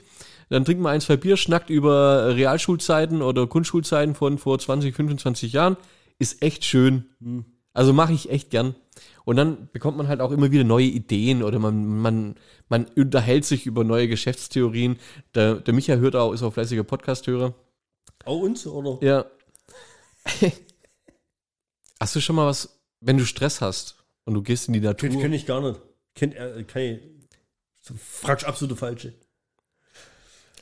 Dann trinken wir ein, zwei Bier, schnackt über Realschulzeiten oder Grundschulzeiten von vor 20, 25 Jahren. Ist echt schön. Also mache ich echt gern. Und dann bekommt man halt auch immer wieder neue Ideen oder man, man, man unterhält sich über neue Geschäftstheorien. Der, der Micha hört auch, ist auch fleißiger Podcast-Hörer. Auch uns, oder? Ja. hast du schon mal was, wenn du Stress hast und du gehst in die Natur? Kenn, kenn ich gar nicht. Kennt er, kann ich, fragst absolute Falsche.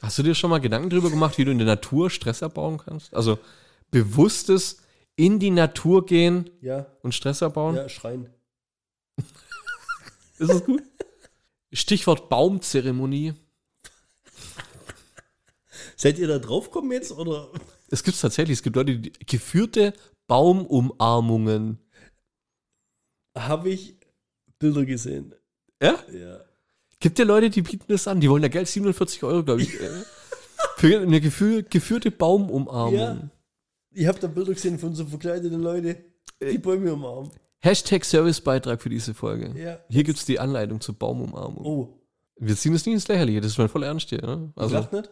Hast du dir schon mal Gedanken darüber gemacht, wie du in der Natur Stress abbauen kannst? Also bewusstes in die Natur gehen Ja, und Stress abbauen? ja, schreien. Ist das gut? Stichwort Baumzeremonie. Seid ihr da draufgekommen jetzt, oder? Es gibt tatsächlich, es gibt Leute, die geführte Baumumarmungen. Habe ich Bilder gesehen. Ja? Ja. Gibt ja Leute, die bieten das an. Die wollen ja Geld, 47 Euro, glaube ich. Für eine geführte Baumumarmung. Ja. Ich habe da Bilder gesehen von so verkleideten Leuten, die Bäume umarmen. Hashtag Servicebeitrag für diese Folge. Ja. Hier gibt es die Anleitung zur Baumumarmung. Oh, Wir ziehen das nicht ins Lächerliche, das ist mein voll ernst hier. Ne? also, nicht?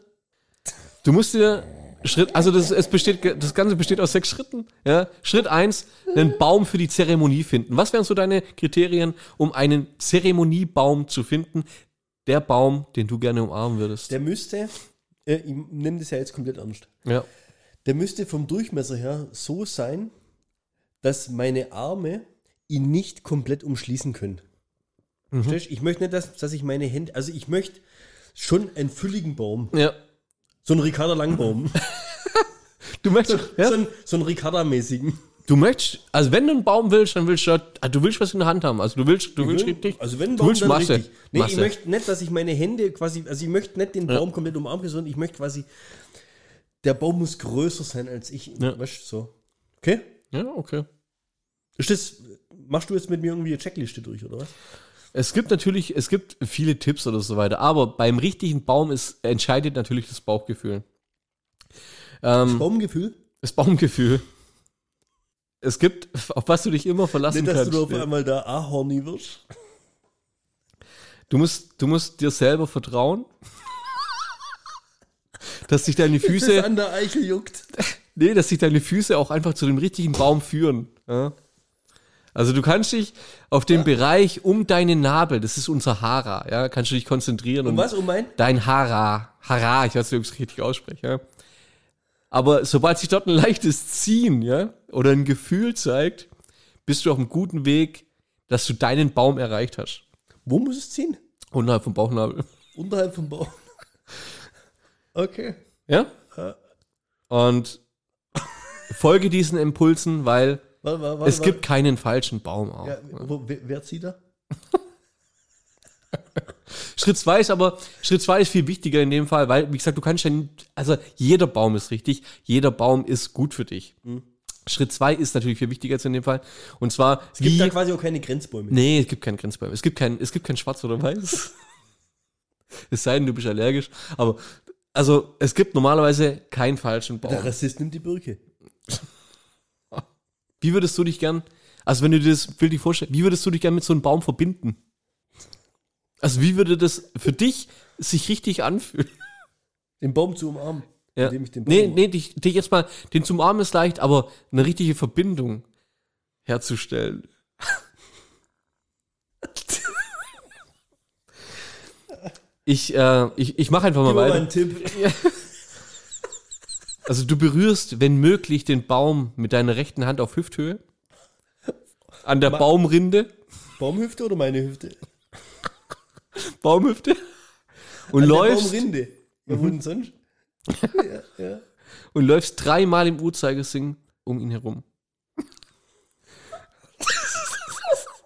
du musst dir Schritt, also das, es besteht, das Ganze besteht aus sechs Schritten. Ja? Schritt eins, einen Baum für die Zeremonie finden. Was wären so deine Kriterien, um einen Zeremoniebaum zu finden? Der Baum, den du gerne umarmen würdest. Der müsste, äh, ich nehme das ja jetzt komplett ernst, ja. Der müsste vom Durchmesser her so sein, dass meine Arme ihn nicht komplett umschließen können. Verstehst du? Ich möchte nicht, dass, dass ich meine Hände, also ich möchte schon einen fülligen Baum. ja. So einen Ricarda Langbaum. Du möchtest, ja? so, einen, so einen Ricarda-mäßigen. du möchtest, also wenn du einen Baum willst, dann willst du, ah, du willst was in der Hand haben. Also du willst, du willst richtig, Also wenn du willst dann Masse. richtig. Nee, ich Masse. möchte nicht, dass ich meine Hände quasi, also ich möchte nicht den Baum komplett umarmen, sondern ich möchte quasi, der Baum muss größer sein als ich. Ja. Weißt du, so. Okay? Ja, okay. Ist das, machst du jetzt mit mir irgendwie eine Checkliste durch, oder was? Es gibt natürlich, es gibt viele Tipps oder so weiter, aber beim richtigen Baum ist, entscheidet natürlich das Bauchgefühl. Ähm, Baumgefühl? das Baumgefühl. Es gibt, auf was du dich immer verlassen Nicht, dass kannst. du da auf einmal da ahorny wirst. Du musst, du musst dir selber vertrauen, dass sich deine Füße, an der Eichel juckt. nee, dass sich deine Füße auch einfach zu dem richtigen Baum führen. Ja? Also du kannst dich auf den Bereich um deinen Nabel, das ist unser Hara, ja, kannst du dich konzentrieren Um und was? Um mein? dein Hara, Hara, ich weiß nicht, ob ich es richtig ausspreche, ja. Aber sobald sich dort ein leichtes Ziehen, ja, oder ein Gefühl zeigt, bist du auf einem guten Weg, dass du deinen Baum erreicht hast. Wo muss es ziehen? Unterhalb vom Bauchnabel. Unterhalb vom Baum. Okay. Ja? Und folge diesen Impulsen, weil Warte, warte, warte, es gibt keinen falschen Baum auch. Ja, wo, wer, zieht da? Schritt zwei ist aber, Schritt zwei ist viel wichtiger in dem Fall, weil, wie gesagt, du kannst ja, nicht- also jeder Baum ist richtig, jeder Baum ist gut für dich. Schritt zwei ist natürlich viel wichtiger jetzt in dem Fall. Und zwar, Es gibt da quasi auch keine Grenzbäume. Nee, es gibt keinen Grenzbaum. Es gibt kein, es gibt kein Schwarz oder Weiß. es sei denn, du bist allergisch. Aber, also, es gibt normalerweise keinen falschen Der Baum. Rassist nimmt die Birke. Wie würdest du dich gern, also wenn du dir das bildlich vorstellst, wie würdest du dich gern mit so einem Baum verbinden? Also, wie würde das für dich sich richtig anfühlen? Den Baum zu umarmen. Ja. Indem ich den Baum Nee, nee, dich, dich jetzt mal, den zum Armen ist leicht, aber eine richtige Verbindung herzustellen. Ich, äh, ich, ich mache einfach mal Gib mir mal weiter. einen Tipp. Also du berührst, wenn möglich, den Baum mit deiner rechten Hand auf Hüfthöhe. An der Ma- Baumrinde, Baumhüfte oder meine Hüfte? Baumhüfte. Und An läufst, Baumrinde. Ja, denn sonst? ja, ja. und läufst dreimal im Uhrzeigersinn um ihn herum.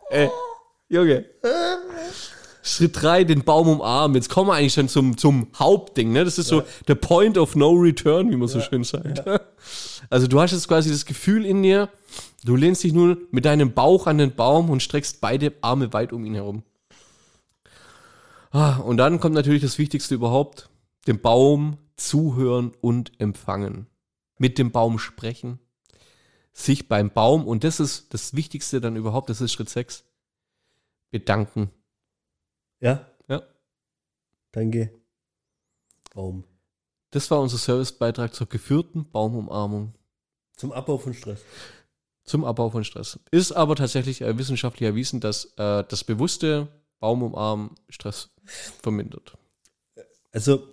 Ey, Junge. Schritt 3, den Baum umarmen. Jetzt kommen wir eigentlich schon zum, zum Hauptding, ne? Das ist so der Point of no return, wie man so schön sagt. Also du hast jetzt quasi das Gefühl in dir, du lehnst dich nun mit deinem Bauch an den Baum und streckst beide Arme weit um ihn herum. Ah, und dann kommt natürlich das Wichtigste überhaupt, dem Baum zuhören und empfangen. Mit dem Baum sprechen, sich beim Baum, und das ist das Wichtigste dann überhaupt, das ist Schritt 6, bedanken. Ja? Ja. Danke. Baum. Das war unser Servicebeitrag zur geführten Baumumarmung Zum Abbau von Stress. zum Abbau von Stress. Ist aber tatsächlich äh, wissenschaftlich erwiesen, dass äh, das bewusste Baumumarmen Stress vermindert. Also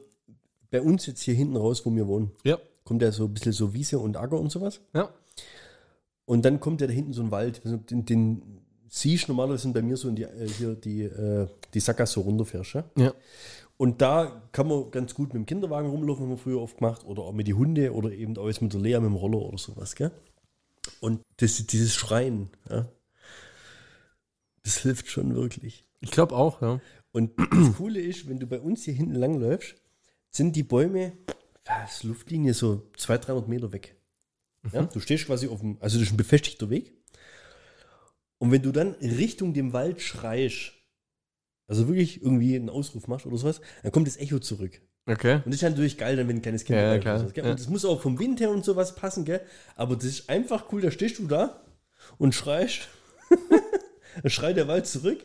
bei uns jetzt hier hinten raus, wo wir wohnen, Ja. kommt ja so ein bisschen so Wiese und Acker und sowas. Ja. Und dann kommt ja da hinten so ein Wald. Also Den, den siehst du normalerweise sind bei mir so in die, äh, hier die, äh, die Sackgasse so runterfährst. Ja? Ja. Und da kann man ganz gut mit dem Kinderwagen rumlaufen, haben wir früher oft gemacht, oder auch mit die Hunde oder eben auch jetzt mit der Lea mit dem Roller oder sowas. Gell? Und das, dieses Schreien, ja, das hilft schon wirklich. Ich glaube auch, ja. Und das Coole ist, wenn du bei uns hier hinten langläufst, sind die Bäume, ist Luftlinie so 200, 300 Meter weg. Ja, du stehst quasi auf dem, also das ist ein befestigter Weg. Und wenn du dann Richtung dem Wald schreist, also wirklich irgendwie einen Ausruf machst oder sowas, dann kommt das Echo zurück. Okay. Und das ist natürlich geil, dann wenn ein kleines Kind Ja, klar. ist? Ja. Und das muss auch vom Wind her und sowas passen, gell? Aber das ist einfach cool, da stehst du da und schreist. dann schreit der Wald zurück.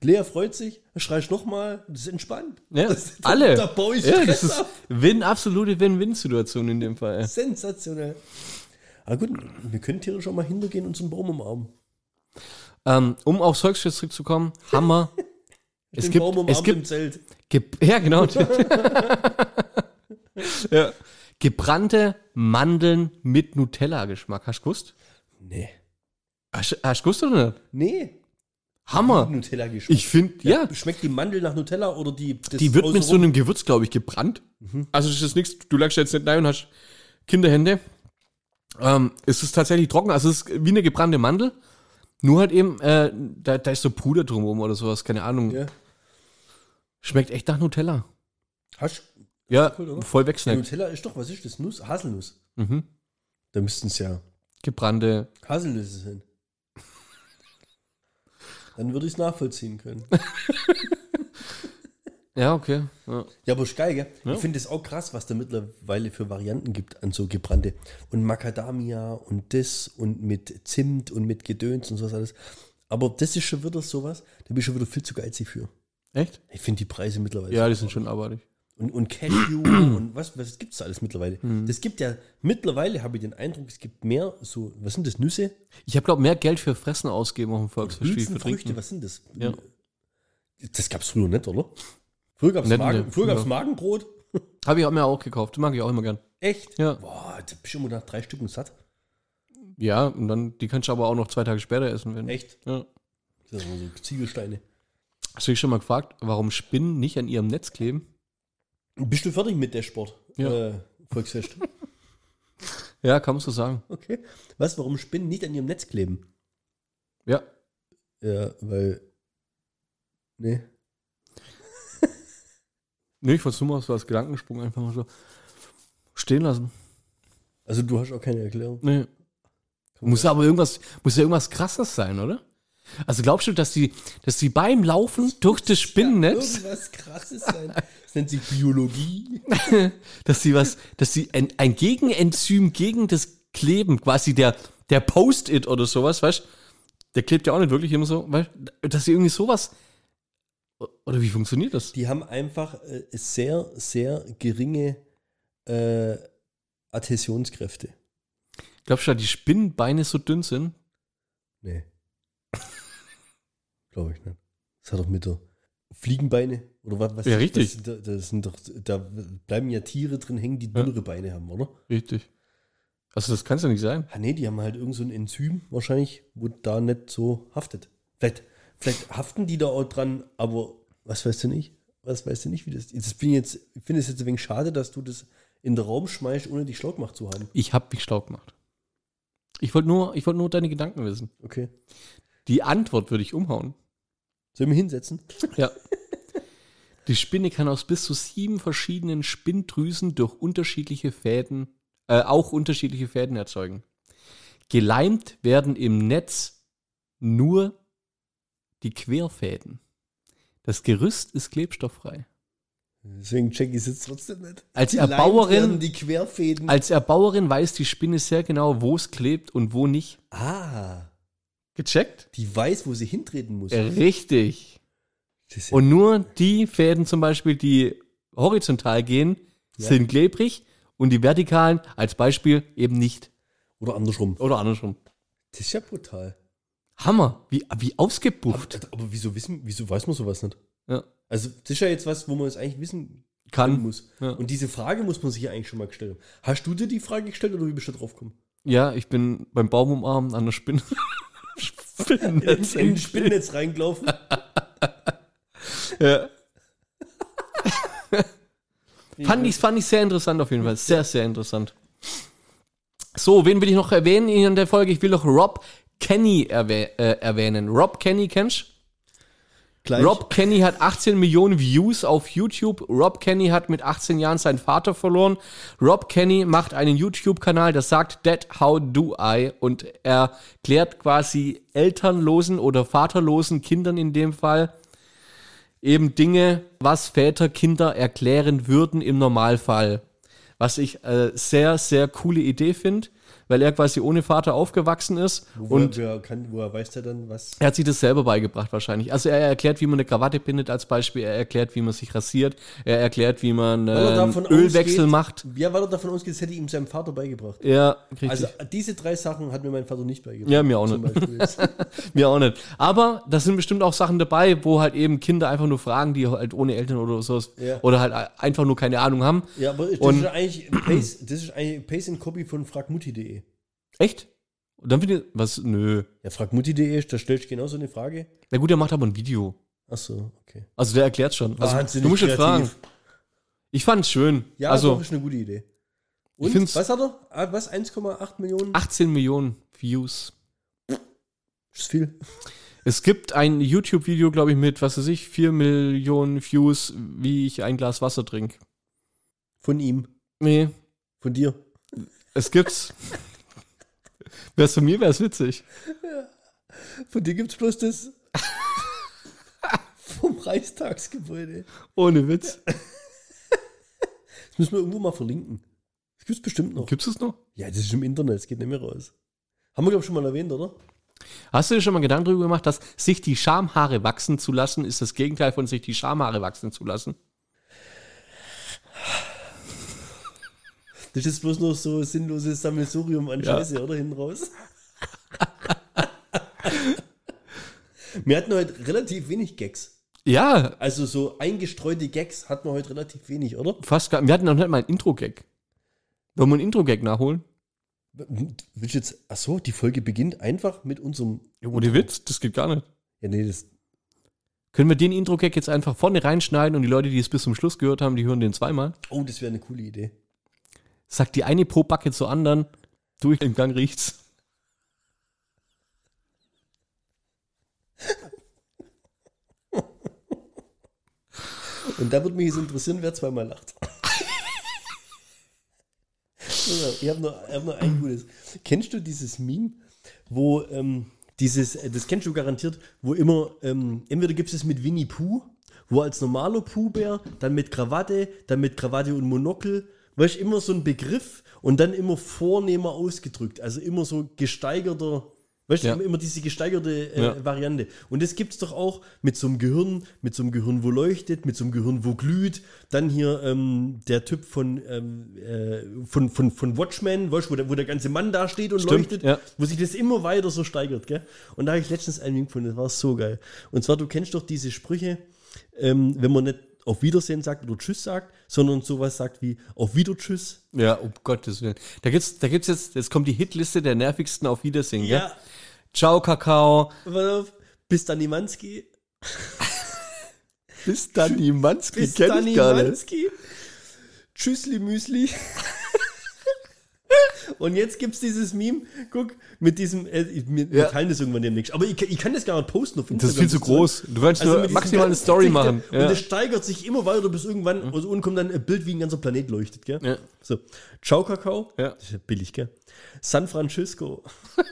Lea freut sich, schreist nochmal, das ist entspannt. Ja, das, da- alle. Da baue ich ja, das ist ab. Win, absolute Win-Win-Situation in dem Fall. Sensationell. Aber gut, wir können theoretisch auch mal hintergehen und so einen Baum umarmen. Ähm, um aufs Volksfest zurückzukommen, wir. es Den gibt, Baum es gibt im Zelt. Ge ja, genau. ja. Gebrannte Mandeln mit Nutella-Geschmack. Hast du gewusst? Nee. Hast, hast du gewusst oder nicht? Nee. Hammer. Nutella geschmeckt. Ich finde, ja, Schmeckt die Mandel nach Nutella oder die. die wird mit so einem Gewürz, glaube ich, gebrannt. Also das ist nichts, du lagst jetzt nicht rein und hast Kinderhände. Ähm, es ist tatsächlich trocken, also es ist wie eine gebrannte Mandel. Nur halt eben, äh, da, da ist so Puder drumherum oder sowas, keine Ahnung. Ja. Schmeckt echt nach Nutella. Hast Ja, Cool, voll wegsnackt. Nutella ist doch, was ist das? Nuss? Haselnuss. Mhm. Da müssten es ja Gebrannte. Haselnüsse sein. Dann würde ich es nachvollziehen können. Ja, okay. Ja. Ja, aber ist geil, gell? Ja. Ich finde es auch krass, was da mittlerweile für Varianten gibt an so gebrannte. Und Macadamia und das und mit Zimt und mit Gedöns und sowas alles. Aber das ist schon wieder sowas, da bin ich schon wieder viel zu geizig für. Echt? Ich finde die Preise mittlerweile. Ja, die sind schon abartig. Und, und Cashew und was, was gibt's da alles mittlerweile? Hm. Das gibt ja, mittlerweile habe ich den Eindruck, es gibt mehr so, was sind das, Nüsse? Ich habe, glaube mehr Geld für Fressen ausgeben auf dem Volksfest Trinken. was sind das? Ja. Das gab's früher nicht, oder? Früher gab's, Nicht, Magen, Ja. Magenbrot. Habe ich auch mir auch gekauft. Mag ich auch immer gern. Echt? Ja. Boah, da bist du immer nach drei Stücken satt. Ja, und dann, die kannst du aber auch noch zwei Tage später essen. Wenn. Echt? Ja. Das sind so Ziegelsteine. Hast du dich schon mal gefragt, warum Spinnen nicht an ihrem Netz kleben? Bist du fertig mit der Sport? Ja. Äh, Volksfest. Ja, kann man so sagen. okay. Was, warum Spinnen nicht an ihrem Netz kleben? Ja. Ja, weil. Nee. Nee, ich wollte nur mal so als Gedankensprung einfach mal so stehen lassen. Also du hast auch keine Erklärung. Nee. Muss aber irgendwas, muss ja irgendwas krasses sein, oder? Also glaubst du, dass die, dass die beim Laufen durch das Spinnennetz, Irgendwas krasses sein. Das nennt sich Biologie. dass sie was, dass sie ein, ein Gegenenzym gegen das Kleben, quasi der, der Post-it oder sowas, weißt der klebt ja auch nicht wirklich immer so, weißt dass sie irgendwie sowas, oder wie funktioniert das? Die haben einfach äh, sehr, sehr geringe äh, Adhäsionskräfte. Glaubst du, dass die Spinnenbeine so dünn sind? Nee. Glaube ich nicht. Das hat doch mit der Fliegenbeine oder was? was Ja, richtig. Das, da, das sind doch, da bleiben ja Tiere drin hängen, die dünnere Beine haben, oder? Richtig. Also das kann es ja nicht sein. Ah, nee, die haben halt irgend so ein Enzym wahrscheinlich, wo da nicht so haftet. Vielleicht, vielleicht haften die da auch dran, aber was weißt du nicht? Was weißt du nicht, wie das ist? bin ich jetzt, ich finde es jetzt ein wenig schade, dass du das in den Raum schmeißt, ohne dich schlau gemacht zu haben. Ich habe mich schlau gemacht. Ich wollte nur, ich wollte nur deine Gedanken wissen. Okay. Die Antwort würde ich umhauen. Sollen wir hinsetzen? Ja. Die Spinne kann aus bis zu sieben verschiedenen Spinndrüsen durch unterschiedliche Fäden, äh, auch unterschiedliche Fäden erzeugen. Geleimt werden im Netz nur die Querfäden. Das Gerüst ist klebstofffrei. Deswegen check ich es trotzdem nicht. Als Erbauerin- die Querfäden. Als Erbauerin weiß die Spinne sehr genau, wo es klebt und wo nicht. ah, Gecheckt? die weiß, wo sie hintreten muss. Richtig. Ja- Und nur die Fäden zum Beispiel, die horizontal gehen, Ja. sind klebrig und die vertikalen als Beispiel eben nicht. Oder andersrum. Oder andersrum. Das ist ja brutal. Hammer. Wie, wie ausgebufft. Aber, aber wieso wissen, wieso weiß man sowas nicht? Ja. Also, das ist ja jetzt was, wo man es eigentlich wissen Kann. muss. Ja. Und diese Frage muss man sich ja eigentlich schon mal gestellt haben. Hast du dir die Frage gestellt oder wie bist du drauf gekommen? Ja, ich bin beim Baum umarmen an der Spinne. Spinnennetz In ein Spinnennetz reingelaufen. Ja. fand, ich, fand ich sehr interessant auf jeden Fall. Sehr, sehr interessant. So, wen will ich noch erwähnen in der Folge? Ich will noch Rob Kenny erwäh äh, erwähnen. Rob Kenny kennst du? Gleich. Rob Kenny hat 18 Millionen Views auf YouTube. Rob Kenny hat mit 18 Jahren seinen Vater verloren. Rob Kenny macht einen YouTube-Kanal, der sagt Dad, how do I? Und er klärt quasi elternlosen oder vaterlosen Kindern in dem Fall eben Dinge, was Väter Kinder erklären würden im Normalfall. Was ich äh, sehr, sehr coole Idee finde, weil er quasi ohne Vater aufgewachsen ist. Wo, und woher, kann, woher weiß der dann was? er hat sich das selber beigebracht wahrscheinlich. Also er erklärt, wie man eine Krawatte bindet als Beispiel. Er erklärt, wie man sich rasiert. Er erklärt, wie man äh, er einen Ölwechsel ausgeht- macht. Ja, weil er davon ausgeht, das hätte ihm sein Vater beigebracht. Ja, richtig. Also diese drei Sachen hat mir mein Vater nicht beigebracht. Ja, mir auch nicht. Mir auch nicht. Aber da sind bestimmt auch Sachen dabei, wo halt eben Kinder einfach nur fragen, die halt ohne Eltern oder so Ja. oder halt einfach nur keine Ahnung haben. ja, aber das Und- ist eigentlich Pace, das ist eigentlich Pace and Copy von fragmutti.de. Echt? Und dann wieder was? Nö. Ja, fragmutti.de, da stellst du genau so eine Frage. Na gut, der macht aber ein Video. Ach so, okay. Also der erklärt schon. Also du musst kreativ. fragen. Ich fand's schön. Ja, also doch, ist eine gute Idee. Und was hat er? Ah, Was? 1,8 Millionen? 18 Millionen Views. ist viel. Es gibt ein YouTube-Video, glaube ich, mit, was weiß ich, 4 Millionen Views, wie ich ein Glas Wasser trinke. Von ihm. Nee, Von dir. es gibt's. Wär's von mir, wär's witzig. Von dir gibt's bloß das vom Reichstagsgebäude. Ohne Witz. Das müssen wir irgendwo mal verlinken. Das gibt's bestimmt noch. Gibt's es noch? Ja, das ist im Internet, es geht nicht mehr raus. Haben wir, glaube ich, schon mal erwähnt, oder? Hast du dir schon mal Gedanken darüber gemacht, dass sich die Schamhaare wachsen zu lassen, ist das Gegenteil von sich die Schamhaare wachsen zu lassen? Das ist bloß noch so sinnloses Sammelsurium an Ja. Scheiße, oder? Hinten raus. Wir hatten heute relativ wenig Gags. Ja, Also so eingestreute Gags hatten wir heute relativ wenig, oder? fast gar. Wir hatten noch nicht mal ein Intro-Gag. Wollen wir einen Intro-Gag nachholen? Willst du jetzt, ach so, die Folge beginnt einfach mit unserem. Ohne Witz, das geht gar nicht. Ja, nee, das. Können wir den Intro-Gag jetzt einfach vorne reinschneiden und die Leute, die es bis zum Schluss gehört haben, die hören den zweimal? Oh, das wäre eine coole Idee. Sagt die eine Po-Backe zur anderen, durch den Gang riecht's. Und da würde mich jetzt interessieren, wer zweimal lacht. ich habe noch, hab noch ein gutes. Kennst du dieses Meme, wo ähm, dieses, äh, das kennst du garantiert, wo immer, ähm, entweder gibt es es mit Winnie Pooh, wo als normaler Pooh-Bär, dann mit Krawatte, dann mit Krawatte und Monokel, weißt du, immer so ein Begriff und dann immer vornehmer ausgedrückt, also immer so gesteigerter, weißt du, Ja. immer diese gesteigerte äh, Ja. Variante. Und das gibt es doch auch mit so einem Gehirn, mit so einem Gehirn, wo leuchtet, mit so einem Gehirn, wo glüht. Dann hier ähm, der Typ von, ähm, äh, von, von, von Watchmen, weißt, wo, der, wo der ganze Mann da steht und Stimmt, leuchtet, ja. wo sich das immer weiter so steigert. Gell? Und da habe ich letztens einen Link gefunden, das war so geil. Und zwar, du kennst doch diese Sprüche, ähm, wenn man nicht auf Wiedersehen sagt oder Tschüss sagt, sondern sowas sagt wie auf Wieder Tschüss. Ja, um Gottes Willen. Da gibt's, da gibt's jetzt, jetzt kommt die Hitliste der nervigsten auf Wiedersehen, gell? Ciao, Kakao. Bis dann Nimanski. Bis dann die Manski, Bis kenn dann ich gar nicht. Nimanski. Tschüssli Müsli. Und jetzt gibt's dieses Meme, guck, mit diesem, äh, wir, Ja. teilen das irgendwann demnächst. Aber ich, ich kann das gar nicht posten auf Das Instagram. ist viel zu groß. Du kannst Also nur maximal eine Story machen. Und Ja. das steigert sich immer weiter, bis irgendwann, also unten kommt dann ein Bild, wie ein ganzer Planet leuchtet, gell? Ja. So. Ciao, Kakao. Ja. Das ist ja billig, gell? San Francisco.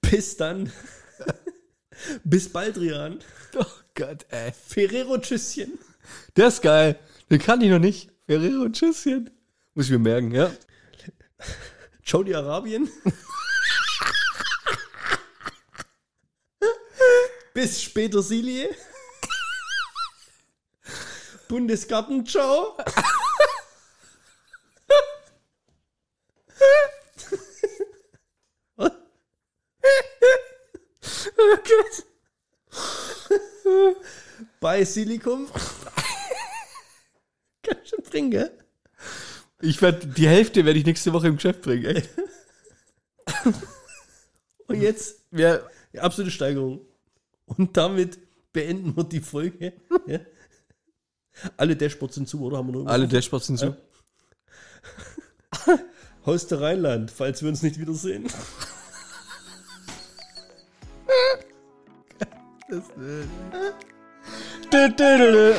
Bis dann. Bis Baldrian. Oh Gott, ey. Ferrero Tschüsschen. Der ist geil. Den kann ich noch nicht. Ferrero Tschüsschen. Muss ich mir merken, ja. Saudi Arabien. Bis später Silie. Bundesgarten, ciao. Bei Silikum. Kannst schon bringen, gell? Ich werde die Hälfte werde ich nächste Woche im Geschäft bringen. Echt? Und jetzt Ja, absolute Steigerung. Und damit beenden wir die Folge. Ja. Alle Dashboards sind zu, oder? Haben wir nur alle Dashboards sind so. Haus der Rheinland, falls wir uns nicht wiedersehen. Dö, dö.